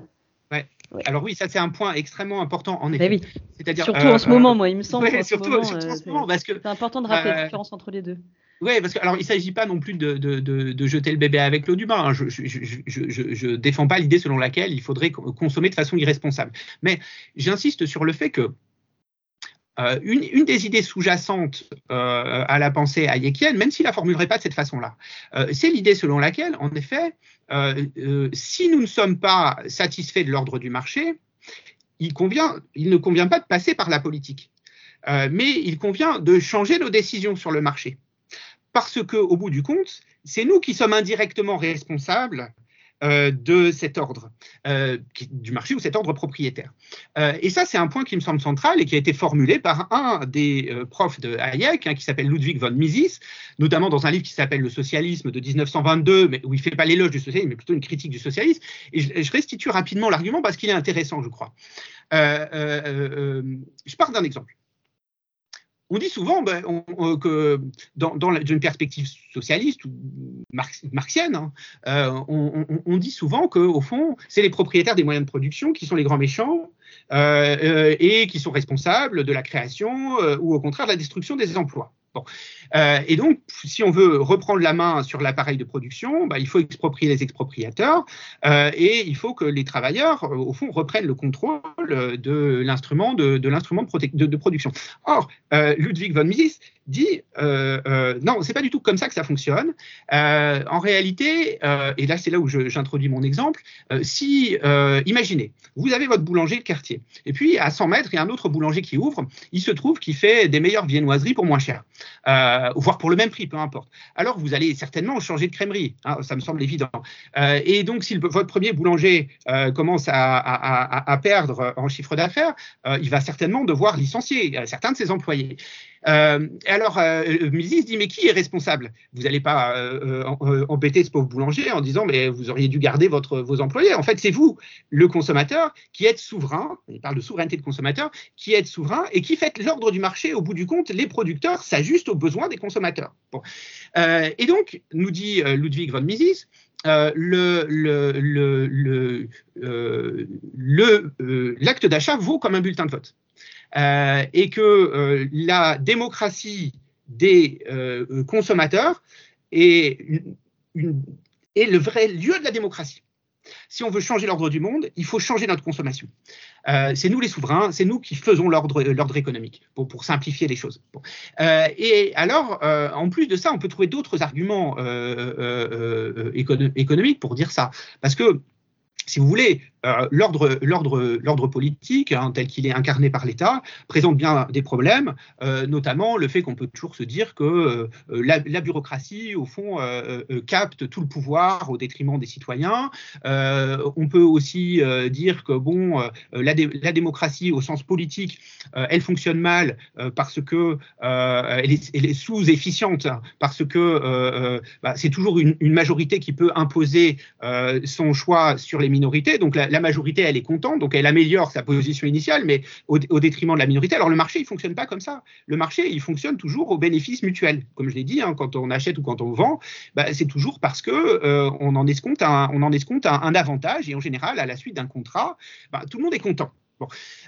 Alors oui, ça c'est un point extrêmement important en effet. Eh surtout en ce moment, moi, il me semble. surtout, en ce moment, parce que c'est important de rappeler la différence entre les deux. Oui, parce que alors il ne s'agit pas non plus de, de, de, jeter le bébé avec l'eau du bain. Hein. Je ne défends pas l'idée selon laquelle il faudrait consommer de façon irresponsable. Mais j'insiste sur le fait que euh, une, une, des idées sous-jacentes euh, à la pensée hayekienne, même s'il ne la formulerait pas de cette façon-là, euh, c'est l'idée selon laquelle, en effet, si nous ne sommes pas satisfaits de l'ordre du marché, il, ne convient pas de passer par la politique, mais il convient de changer nos décisions sur le marché. Parce que, au bout du compte, c'est nous qui sommes indirectement responsables euh, de cet ordre, euh, du marché ou cet ordre propriétaire. Euh, et ça, c'est un point qui me semble central et qui a été formulé par un des profs de Hayek, hein, qui s'appelle Ludwig von Mises, notamment dans un livre qui s'appelle Le socialisme de 1922, mais où il ne fait pas l'éloge du socialisme, mais plutôt une critique du socialisme. Et je, restitue rapidement l'argument parce qu'il est intéressant, je crois. je pars d'un exemple on dit souvent ben, que dans, perspective socialiste ou marxienne, hein, euh, on, dit souvent qu'au fond, c'est les propriétaires des moyens de production qui sont les grands méchants euh, euh, et qui sont responsables de la création ou au contraire de la destruction des emplois. Euh, et donc, si on veut reprendre la main sur l'appareil de production, bah, il faut exproprier les expropriateurs euh, et il faut que les travailleurs, euh, au fond, reprennent le contrôle de l'instrument de, de, l'instrument de, de, production. Or, Ludwig von Mises dit euh, euh, non, c'est pas du tout comme ça que ça fonctionne. Euh, en réalité, euh, et là c'est là où j'introduis mon exemple, euh, si imaginez, vous avez votre boulanger de quartier, et puis à 100 mètres il y a un autre boulanger qui ouvre, il se trouve qu'il fait des meilleures viennoiseries pour moins cher, voire pour le même prix, peu importe. Alors vous allez certainement changer de crèmerie, hein, ça me semble évident. et donc si votre premier boulanger commence à, à, perdre en chiffre d'affaires, il va certainement devoir licencier certains de ses employés. Euh, alors, euh, Mises dit, mais qui est responsable? Vous n'allez pas euh, euh, embêter ce pauvre boulanger en disant, mais vous auriez dû garder votre, vos employés. En fait, c'est vous, le consommateur, qui êtes souverain, il parle de souveraineté de consommateur, qui êtes souverain et qui faites l'ordre du marché. Au bout du compte, les producteurs s'ajustent aux besoins des consommateurs. Et donc, nous dit Ludwig von Mises, l'acte d'achat vaut comme un bulletin de vote. Euh, et que euh, la démocratie des euh, consommateurs est, le vrai lieu de la démocratie. Si on veut changer l'ordre du monde, il faut changer notre consommation. C'est nous les souverains, c'est nous qui faisons l'ordre, économique, pour, simplifier les choses. Et alors, en plus de ça, on peut trouver d'autres arguments économiques pour dire ça. Parce que si vous voulez, euh, l'ordre politique, hein, tel qu'il est incarné par l'État, présente bien des problèmes, euh, notamment le fait qu'on peut toujours se dire que euh, la, bureaucratie, au fond, capte tout le pouvoir au détriment des citoyens. on peut aussi dire que bon, la, dé la, démocratie au sens politique, elle fonctionne mal parce que elle est, sous-efficiente, parce que bah, c'est toujours une, majorité qui peut imposer son choix sur les minorités. Donc la, majorité, elle est contente, donc elle améliore sa position initiale, mais au, détriment de la minorité. Alors le marché, il fonctionne pas comme ça. Le marché, il fonctionne toujours au bénéfice mutuel. Comme je l'ai dit, hein, quand on achète ou quand on vend, bah, c'est toujours parce que euh, on en escompte un, un, avantage et en général, à la suite d'un contrat, bah, tout le monde est content.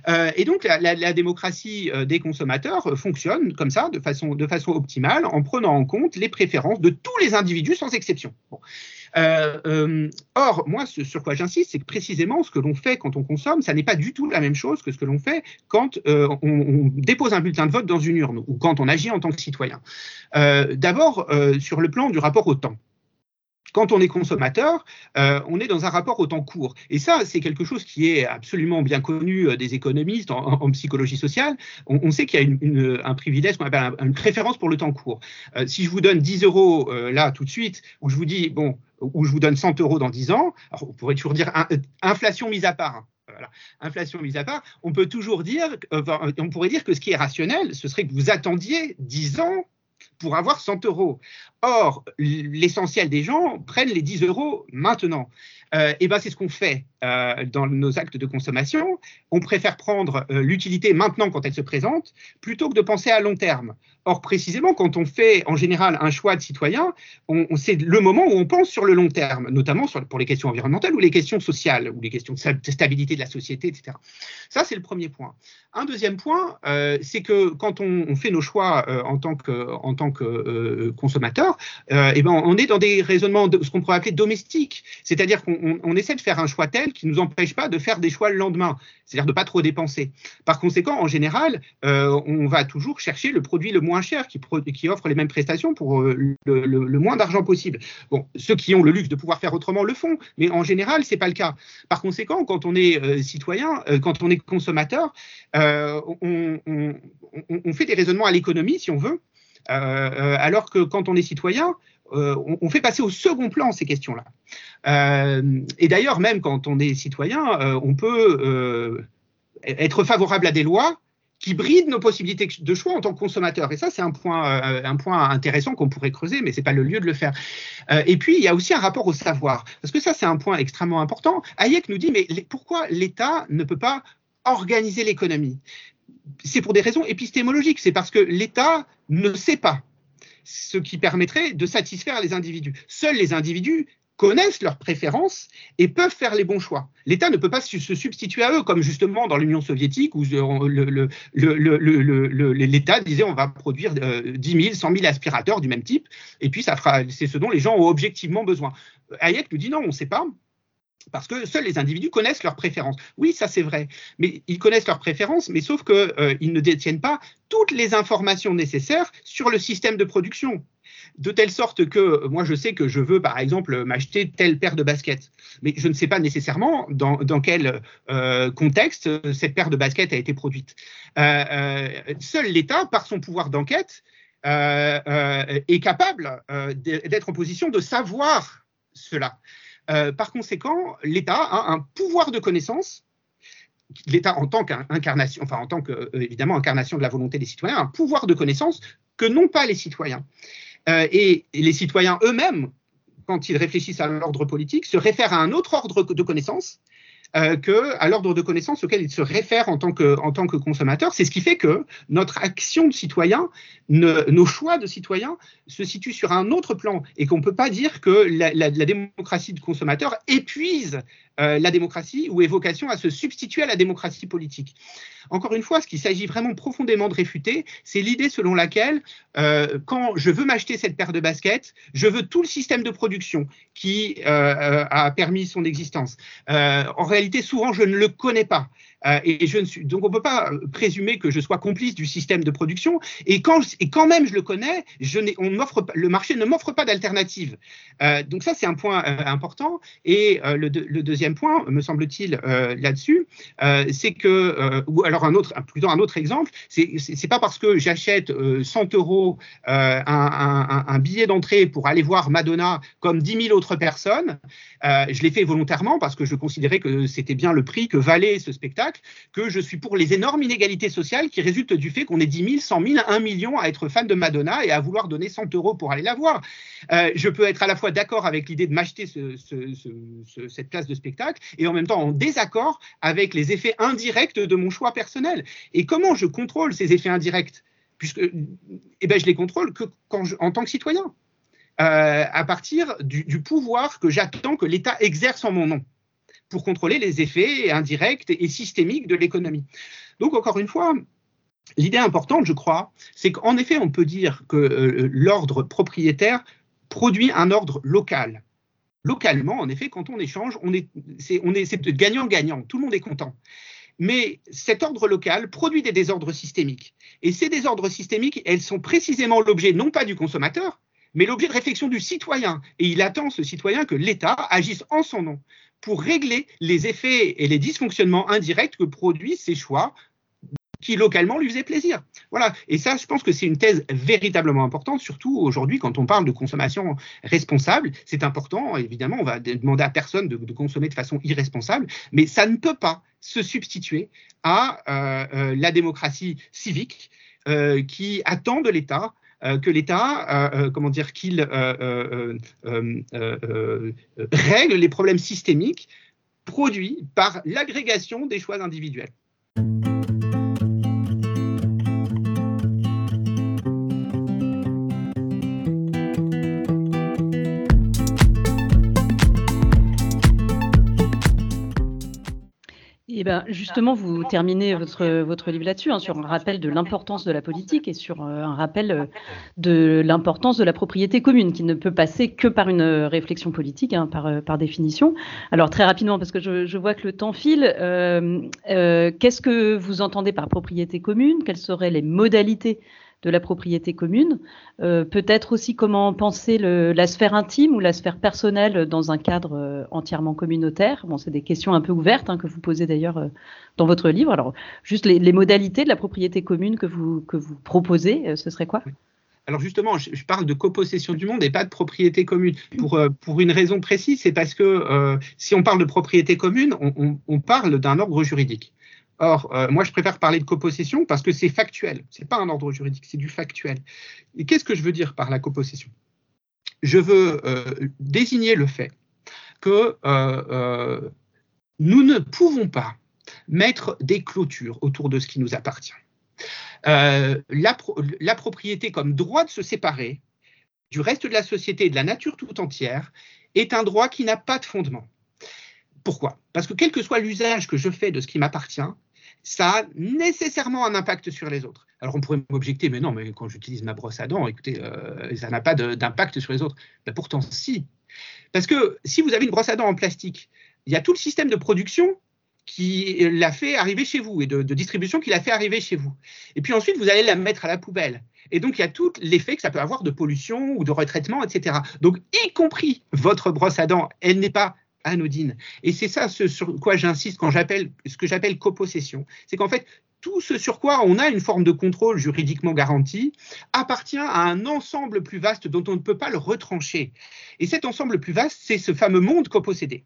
Euh, et donc la, démocratie euh, des consommateurs fonctionne comme ça, de façon, optimale, en prenant en compte les préférences de tous les individus sans exception. Euh, euh, or, moi, ce sur quoi j'insiste, c'est que précisément ce que l'on fait quand on consomme, ça n'est pas du tout la même chose que ce que l'on fait quand euh, on, on, dépose un bulletin de vote dans une urne ou quand on agit en tant que citoyen. D'abord, sur le plan du rapport au temps quand on est consommateur, euh, on est dans un rapport au temps court. Et ça, c'est quelque chose qui est absolument bien connu euh, des économistes en, psychologie sociale. On, sait qu'il y a une, une, un privilège qu'on appelle une préférence pour le temps court. Euh, si je vous donne 10 euros euh, là tout de suite, ou je vous dis, bon, ou je vous donne 100 euros dans 10 ans, alors on pourrait toujours dire un, inflation mise à part. Hein. Voilà. Inflation mise à part, on peut toujours dire, euh, on pourrait dire que ce qui est rationnel, ce serait que vous attendiez 10 ans pour avoir 100 euros. Or, l'essentiel des gens prennent les 10 euros maintenant. Euh, et ben c'est ce qu'on fait euh, dans nos actes de consommation. On préfère prendre euh, l'utilité maintenant quand elle se présente plutôt que de penser à long terme. Or, précisément, quand on fait en général un choix de citoyen, on, c'est le moment où on pense sur le long terme, notamment pour les questions environnementales ou les questions sociales ou les questions de stabilité de la société, etc. Ça, c'est le premier point. Un deuxième point, euh, c'est que quand on, fait nos choix en tant que, consommateur, et ben on est dans des raisonnements ce qu'on pourrait appeler domestiques, c'est-à-dire qu'on on, essaie de faire un choix tel qui ne nous empêche pas de faire des choix le lendemain, c'est-à-dire de pas trop dépenser. Par conséquent, en général, euh, on va toujours chercher le produit le moins cher qui, offre les mêmes prestations pour euh, le, moins d'argent possible. Bon, ceux qui ont le luxe de pouvoir faire autrement le font, mais en général, c'est pas le cas. Par conséquent, quand on est euh, citoyen, quand on est consommateur, on, on, on, fait des raisonnements à l'économie, si on veut, alors que quand on est citoyen, euh, on, fait passer au second plan ces questions-là. Euh, et d'ailleurs, même quand on est citoyen, euh, on peut être favorable à des lois qui brident nos possibilités de choix en tant que consommateur. Et ça, c'est un point, un point intéressant qu'on pourrait creuser, mais c'est pas le lieu de le faire. Et puis, il y a aussi un rapport au savoir, parce que ça, c'est un point extrêmement important. Hayek nous dit, mais pourquoi l'État ne peut pas organiser l'économie? C'est pour des raisons épistémologiques. C'est parce que l'État ne sait pas ce qui permettrait de satisfaire les individus. Seuls les individus connaissent leurs préférences et peuvent faire les bons choix. L'État ne peut pas se substituer à eux, comme justement dans l'Union soviétique où l'État disait on va produire 10 000, 100 000 aspirateurs du même type, et puis ça fera, c'est ce dont les gens ont objectivement besoin. Hayek nous dit non, on ne sait pas. Parce que seuls les individus connaissent leurs préférences. Oui, ça c'est vrai, mais ils connaissent leurs préférences, mais sauf qu'ils euh, ne détiennent pas toutes les informations nécessaires sur le système de production de telle sorte que moi je sais que je veux par exemple m'acheter telle paire de baskets, mais je ne sais pas nécessairement dans, quel euh, contexte cette paire de baskets a été produite. Euh, euh, seul l'État, par son pouvoir d'enquête, est capable d'être en position de savoir cela. Par conséquent, l'État a un pouvoir de connaissance l'État en tant qu'incarnation, enfin en tant que évidemment incarnation de la volonté des citoyens, un pouvoir de connaissance que n'ont pas les citoyens. Euh, et, les citoyens eux-mêmes, quand ils réfléchissent à l'ordre politique, se réfèrent à un autre ordre de connaissances euh, que à l'ordre de connaissances auquel ils se réfèrent en tant que, en tant que consommateurs. C'est ce qui fait que notre action de citoyen, nos choix de citoyen se situent sur un autre plan et qu'on ne peut pas dire que la, la démocratie de consommateur épuise euh, la démocratie ou est vocation à se substituer à la démocratie politique. Encore une fois, ce qu'il s'agit vraiment profondément de réfuter, c'est l'idée selon laquelle, euh, quand je veux m'acheter cette paire de baskets, je veux tout le système de production qui euh, a permis son existence. en réalité, souvent, je ne le connais pas. Et je ne suis, donc, on ne peut pas présumer que je sois complice du système de production. Et quand, et quand même je le connais, je on le marché ne m'offre pas d'alternative. donc ça, c'est un point important. Et le, deuxième point, me semble-t-il, euh, là-dessus, euh, c'est que, euh, ou alors un autre, plutôt un autre exemple, c'est pas parce que j'achète 100 euros un, billet d'entrée pour aller voir Madonna comme 10 000 autres personnes, je l'ai fait volontairement parce que je considérais que c'était bien le prix que valait ce spectacle, que je suis pour les énormes inégalités sociales qui résultent du fait qu'on est 10 000, 100 000, 1 million à être fan de Madonna et à vouloir donner 100 euros pour aller la voir. je peux être à la fois d'accord avec l'idée de m'acheter cette place de spectacle et en même temps en désaccord avec les effets indirects de mon choix personnel. Et comment je contrôle ces effets indirects? Puisque eh ben, je les contrôle que en tant que citoyen, euh, à partir du, pouvoir que j'attends que l'État exerce en mon nom pour contrôler les effets indirects et systémiques de l'économie. Donc, encore une fois, l'idée importante, je crois, c'est qu'en effet, on peut dire que euh, l'ordre propriétaire produit un ordre local localement, en effet, quand on échange, on est, c'est, gagnant-gagnant, tout le monde est content. Mais cet ordre local produit des désordres systémiques. Et ces désordres systémiques, elles sont précisément l'objet non pas du consommateur, mais l'objet de réflexion du citoyen. Et il attend, ce citoyen, que l'État agisse en son nom pour régler les effets et les dysfonctionnements indirects que produisent ces choix qui localement lui faisait plaisir. Voilà. Et ça, je pense que c'est une thèse véritablement importante, surtout aujourd'hui quand on parle de consommation responsable. C'est important, évidemment, on va demander à personne de, consommer de façon irresponsable, mais ça ne peut pas se substituer à euh, euh, la démocratie civique euh, qui attend de l'État que l'État, comment dire, qu'il règle les problèmes systémiques produits par l'agrégation des choix individuels. Ben, justement, vous terminez votre, votre livre là-dessus, hein, sur un rappel de l'importance de la politique et sur euh, un rappel euh, de l'importance de la propriété commune, qui ne peut passer que par une euh, réflexion politique, hein, par, par définition. Alors, très rapidement, parce que je, je vois que le temps file, qu'est-ce que vous entendez par propriété commune? Quelles seraient les modalités de la propriété commune. Euh, peut-être aussi comment penser la sphère intime ou la sphère personnelle dans un cadre euh, entièrement communautaire. Bon, c'est des questions un peu ouvertes hein, que vous posez d'ailleurs euh, dans votre livre. Alors, juste les, modalités de la propriété commune que vous, que vous proposez, ce serait quoi? Alors justement, je, parle de copossession du monde et pas de propriété commune. Pour, pour une raison précise, c'est parce que si on parle de propriété commune, on parle d'un ordre juridique. Or, euh, moi, je préfère parler de copossession parce que c'est factuel. Ce n'est pas un ordre juridique, c'est du factuel. Et qu'est-ce que je veux dire par la copossession? Je veux euh, désigner le fait que euh, nous ne pouvons pas mettre des clôtures autour de ce qui nous appartient. La, la, propriété comme droit de se séparer du reste de la société et de la nature tout entière est un droit qui n'a pas de fondement. Pourquoi? Parce que quel que soit l'usage que je fais de ce qui m'appartient, ça a nécessairement un impact sur les autres. Alors on pourrait m'objecter, mais non, mais quand j'utilise ma brosse à dents, écoutez, euh, ça n'a pas d'impact sur les autres. Ben pourtant, si. Parce que si vous avez une brosse à dents en plastique, il y a tout le système de production qui l'a fait arriver chez vous et de, de distribution qui l'a fait arriver chez vous. Et puis ensuite, vous allez la mettre à la poubelle. Et donc, il y a tout l'effet que ça peut avoir de pollution ou de retraitement, etc. Donc, y compris votre brosse à dents, elle n'est pas anodine. Et c'est ça ce sur quoi j'insiste quand j'appelle ce que j'appelle copossession. C'est qu'en fait, tout ce sur quoi on a une forme de contrôle juridiquement garantie appartient à un ensemble plus vaste dont on ne peut pas le retrancher. Et cet ensemble plus vaste, c'est ce fameux monde copossédé.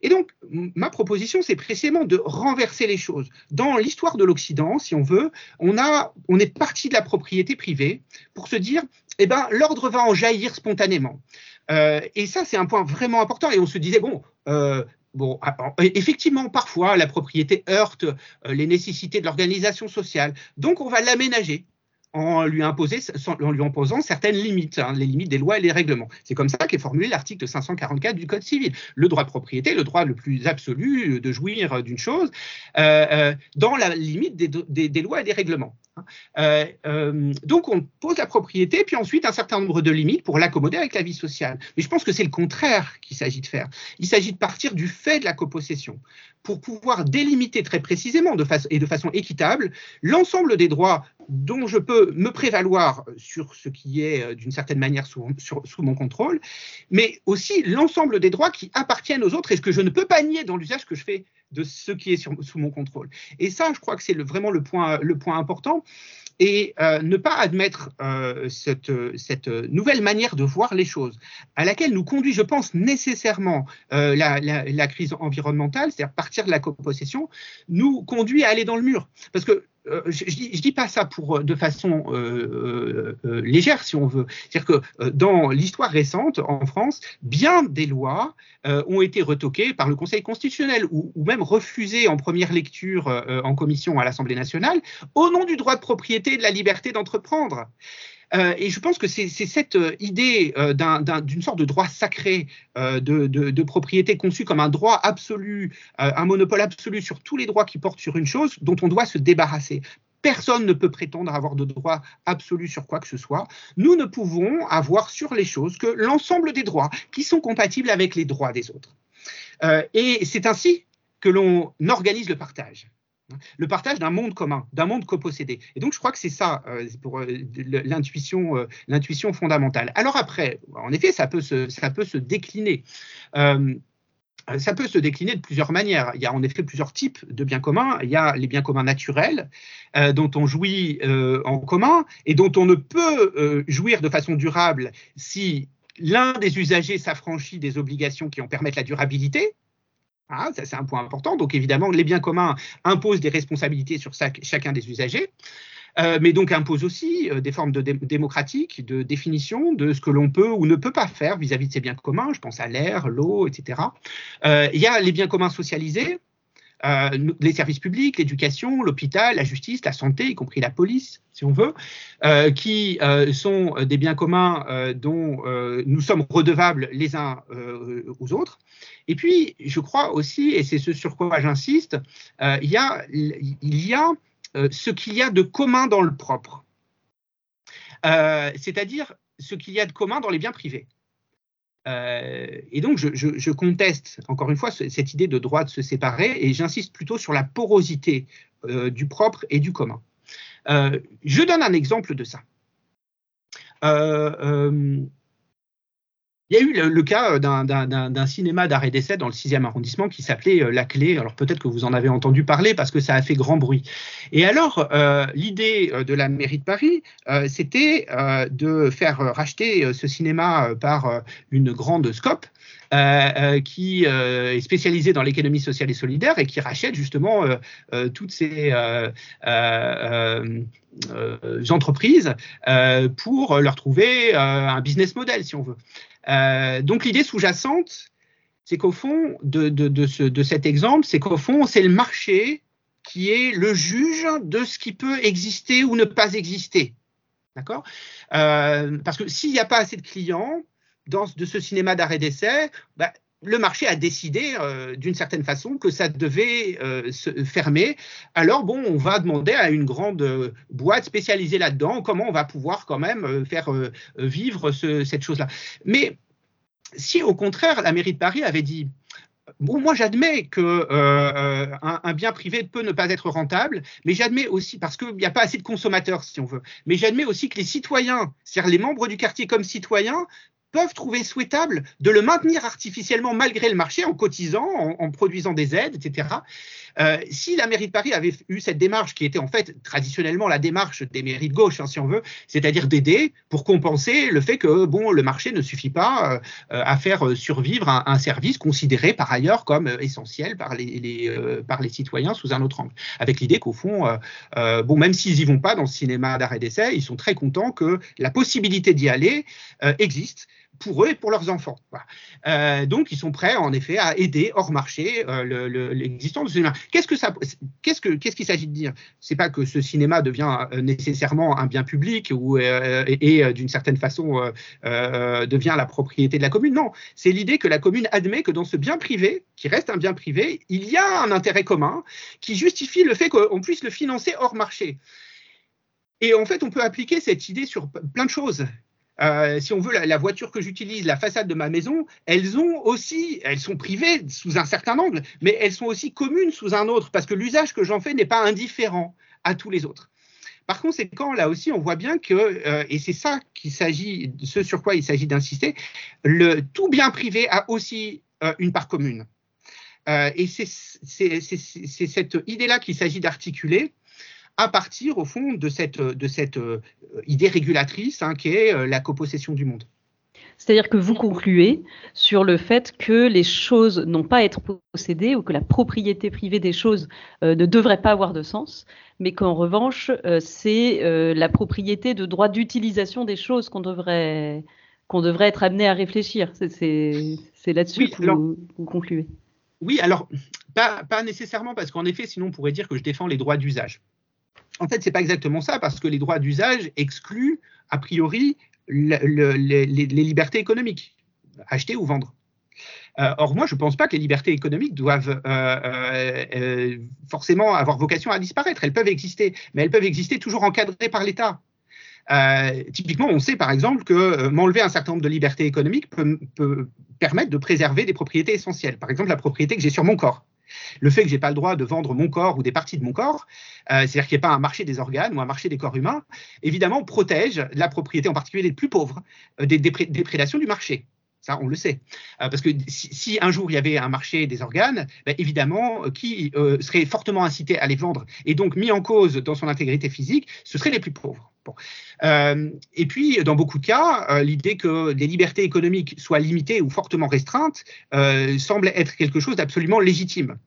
Et donc, ma proposition, c'est précisément de renverser les choses. Dans l'histoire de l'Occident, si on veut, on, a, on est parti de la propriété privée pour se dire, eh ben, l'ordre va en jaillir spontanément. Euh, et ça, c'est un point vraiment important. Et on se disait, bon, euh, Bon, ah, effectivement, parfois, la propriété heurte euh, les nécessités de l'organisation sociale. Donc, on va l'aménager en lui, imposant certaines limites, hein, les limites des lois et des règlements. C'est comme ça qu'est formulé l'article 544 du Code civil. Le droit de propriété, le droit le plus absolu de jouir d'une chose, euh, euh, dans la limite des, lois et des règlements. Hein. Euh, donc on pose la propriété, puis ensuite un certain nombre de limites pour l'accommoder avec la vie sociale. Mais je pense que c'est le contraire qu'il s'agit de faire. Il s'agit de partir du fait de la copossession pour pouvoir délimiter très précisément et de façon équitable l'ensemble des droits dont je peux me prévaloir sur ce qui est euh, d'une certaine manière sous, mon contrôle, mais aussi l'ensemble des droits qui appartiennent aux autres et ce que je ne peux pas nier dans l'usage que je fais de ce qui est sous mon contrôle. Et ça, je crois que c'est vraiment le point important et euh, ne pas admettre euh, cette, nouvelle manière de voir les choses, à laquelle nous conduit, je pense, nécessairement euh, la, crise environnementale, c'est-à-dire partir de la copossession, nous conduit à aller dans le mur. Parce que euh, je, ne dis, pas ça pour de façon euh, euh, légère, si on veut. C'est-à-dire que dans l'histoire récente en France, bien des lois ont été retoquées par le Conseil constitutionnel ou même refusées en première lecture en commission à l'Assemblée nationale au nom du droit de propriété et de la liberté d'entreprendre. Euh, et je pense que c'est cette euh, idée euh, d'une sorte de droit sacré de, propriété conçu comme un droit absolu, un monopole absolu sur tous les droits qui portent sur une chose dont on doit se débarrasser. Personne ne peut prétendre avoir de droit absolu sur quoi que ce soit. Nous ne pouvons avoir sur les choses que l'ensemble des droits qui sont compatibles avec les droits des autres. et c'est ainsi que l'on organise le partage le partage d'un monde commun, d'un monde copossédé. Et donc, je crois que c'est ça euh, pour euh, l'intuition, euh, l'intuition fondamentale. Alors après, en effet, ça peut se, ça peut se décliner. ça peut se décliner de plusieurs manières. Il y a en effet plusieurs types de biens communs. Il y a les biens communs naturels dont on jouit en commun et dont on ne peut jouir de façon durable si l'un des usagers s'affranchit des obligations qui en permettent la durabilité, ah, ça, c'est un point important. Donc, évidemment, les biens communs imposent des responsabilités sur chacun des usagers, euh, mais donc imposent aussi euh, des formes de démocratiques, de définition de ce que l'on peut ou ne peut pas faire vis-à-vis de ces biens communs. Je pense à l'air, l'eau, etc. Euh, il y a les biens communs socialisés, les services publics, l'éducation, l'hôpital, la justice, la santé, y compris la police, si on veut, qui sont des biens communs dont nous sommes redevables les uns aux autres. Et puis, je crois aussi, et c'est ce sur quoi j'insiste, euh, il y a, euh, ce qu'il y a de commun dans le propre, euh, c'est-à-dire ce qu'il y a de commun dans les biens privés. Et donc, je, conteste encore une fois cette idée de droit de se séparer et j'insiste plutôt sur la porosité du propre et du commun. je donne un exemple de ça. Il y a eu le, cas euh, d'un cinéma d'arrêt d'essai dans le 6e arrondissement qui s'appelait euh, La Clé. Alors peut-être que vous en avez entendu parler parce que ça a fait grand bruit. Et alors, euh, l'idée de la mairie de Paris, c'était de faire racheter ce cinéma par une grande scope. qui est spécialisée dans l'économie sociale et solidaire et qui rachète justement toutes ces entreprises pour leur trouver un business model, si on veut. Euh, donc l'idée sous-jacente, c'est qu'au fond de, de, cet exemple, c'est qu'au fond, c'est le marché qui est le juge de ce qui peut exister ou ne pas exister. D'accord? Parce que s'il n'y a pas assez de clients dans, de ce cinéma d'arrêt d'essai, bah, le marché a décidé euh, d'une certaine façon que ça devait euh, se fermer. Alors bon, on va demander à une grande euh, boîte spécialisée là-dedans comment on va pouvoir quand même faire vivre cette chose-là. Mais si au contraire la mairie de Paris avait dit Bon, moi, j'admets que un, bien privé peut ne pas être rentable, mais j'admets aussi, parce qu'il n'y a pas assez de consommateurs, si on veut, mais j'admets aussi que les citoyens, c'est-à-dire les membres du quartier comme citoyens, peuvent trouver souhaitable de le maintenir artificiellement malgré le marché en cotisant, en, produisant des aides, etc. Euh, si la mairie de Paris avait eu cette démarche qui était en fait traditionnellement la démarche des mairies de gauche, hein, si on veut, c'est-à-dire d'aider pour compenser le fait que bon, le marché ne suffit pas euh, à faire survivre un, service considéré par ailleurs comme essentiel par les, euh, par les citoyens sous un autre angle, avec l'idée qu'au fond, bon, même s'ils n'y vont pas dans le cinéma d'arrêt d'essai, ils sont très contents que la possibilité d'y aller existe pour eux et pour leurs enfants. Euh, donc, ils sont prêts, en effet, à aider hors marché euh, l'existence du cinéma. Qu'est-ce que ça, qu'est-ce que, qu'est-ce qu'il s'agit de dire? C'est pas que ce cinéma devient euh, nécessairement un bien public ou et, d'une certaine façon devient la propriété de la commune. Non, c'est l'idée que la commune admet que dans ce bien privé, qui reste un bien privé, il y a un intérêt commun qui justifie le fait qu'on puisse le financer hors marché. Et en fait, on peut appliquer cette idée sur plein de choses. Euh, si on veut, la, voiture que j'utilise, la façade de ma maison, elles ont aussi, elles sont privées sous un certain angle, mais elles sont aussi communes sous un autre, parce que l'usage que j'en fais n'est pas indifférent à tous les autres. Par conséquent, là aussi, on voit bien que, euh, et c'est ça qu'il s'agit, ce sur quoi il s'agit d'insister, le tout bien privé a aussi euh, une part commune. et c'est cette idée-là qu'il s'agit d'articuler à partir, au fond, de cette, de cette euh, idée régulatrice hein, qui est euh, la copossession du monde. C'est-à-dire que vous concluez sur le fait que les choses n'ont pas à être possédées ou que la propriété privée des choses euh, ne devrait pas avoir de sens, mais qu'en revanche, c'est la propriété de droit d'utilisation des choses qu'on devrait, qu'on devrait être amené à réfléchir. C'est là-dessus que vous, vous, concluez. Oui, alors, pas, pas nécessairement, parce qu'en effet, sinon on pourrait dire que je défends les droits d'usage. En fait, ce n'est pas exactement ça, parce que les droits d'usage excluent, a priori, les, libertés économiques, acheter ou vendre. Euh, or, moi, je ne pense pas que les libertés économiques doivent euh, euh, forcément avoir vocation à disparaître. Elles peuvent exister, mais elles peuvent exister toujours encadrées par l'État. typiquement, on sait par exemple que m'enlever un certain nombre de libertés économiques peut, permettre de préserver des propriétés essentielles. Par exemple, la propriété que j'ai sur mon corps. Le fait que je n'ai pas le droit de vendre mon corps ou des parties de mon corps, euh, c'est-à-dire qu'il n'y ait pas un marché des organes ou un marché des corps humains, évidemment protège la propriété, en particulier les plus pauvres, euh, des déprédations du marché. Ça, on le sait. Euh, parce que si, un jour il y avait un marché des organes, ben, évidemment, qui serait fortement incité à les vendre et donc mis en cause dans son intégrité physique, ce seraient les plus pauvres. Et puis, dans beaucoup de cas, l'idée que les libertés économiques soient limitées ou fortement restreintes semble être quelque chose d'absolument légitime,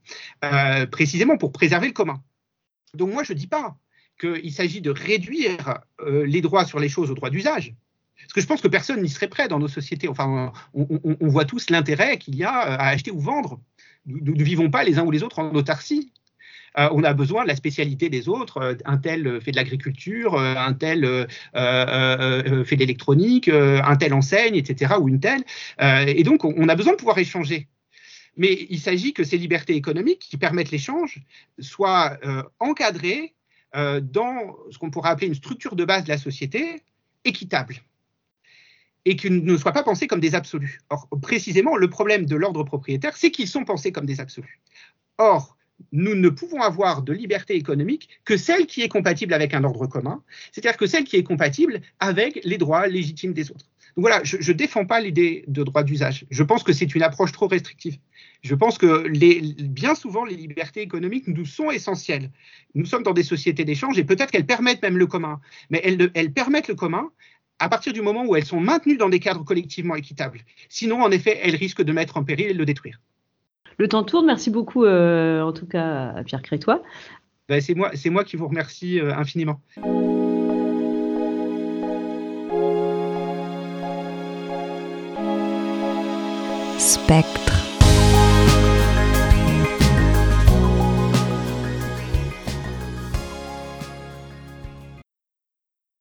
précisément pour préserver le commun. Donc moi, je ne dis pas qu'il s'agit de réduire euh, les droits sur les choses aux droits d'usage. Parce que je pense que personne n'y serait prêt dans nos sociétés. Enfin, on, voit tous l'intérêt qu'il y a euh, à acheter ou vendre. Nous, ne vivons pas les uns ou les autres en autarcie. Euh, on a besoin de la spécialité des autres. Un tel fait de l'agriculture, un tel fait de l'électronique, un tel enseigne, etc. ou une telle. et donc, on a besoin de pouvoir échanger. Mais il s'agit que ces libertés économiques qui permettent l'échange soient euh, encadrées euh, dans ce qu'on pourrait appeler une structure de base de la société équitable et qu'ils ne soient pas pensés comme des absolus. Or, précisément, le problème de l'ordre propriétaire, c'est qu'ils sont pensés comme des absolus. Or, nous ne pouvons avoir de liberté économique que celle qui est compatible avec un ordre commun, c'est-à-dire que celle qui est compatible avec les droits légitimes des autres. Donc voilà, je ne défends pas l'idée de droit d'usage. Je pense que c'est une approche trop restrictive. Je pense que bien souvent, les libertés économiques nous sont essentielles. Nous sommes dans des sociétés d'échange et peut-être qu'elles permettent même le commun. Mais elles, elles permettent le commun à partir du moment où elles sont maintenues dans des cadres collectivement équitables. Sinon, en effet, elles risquent de mettre en péril et de le détruire. Le temps tourne. Merci beaucoup, euh, en tout cas, à Pierre Crétois. Ben, c'est moi, moi qui vous remercie euh, infiniment. Spectre.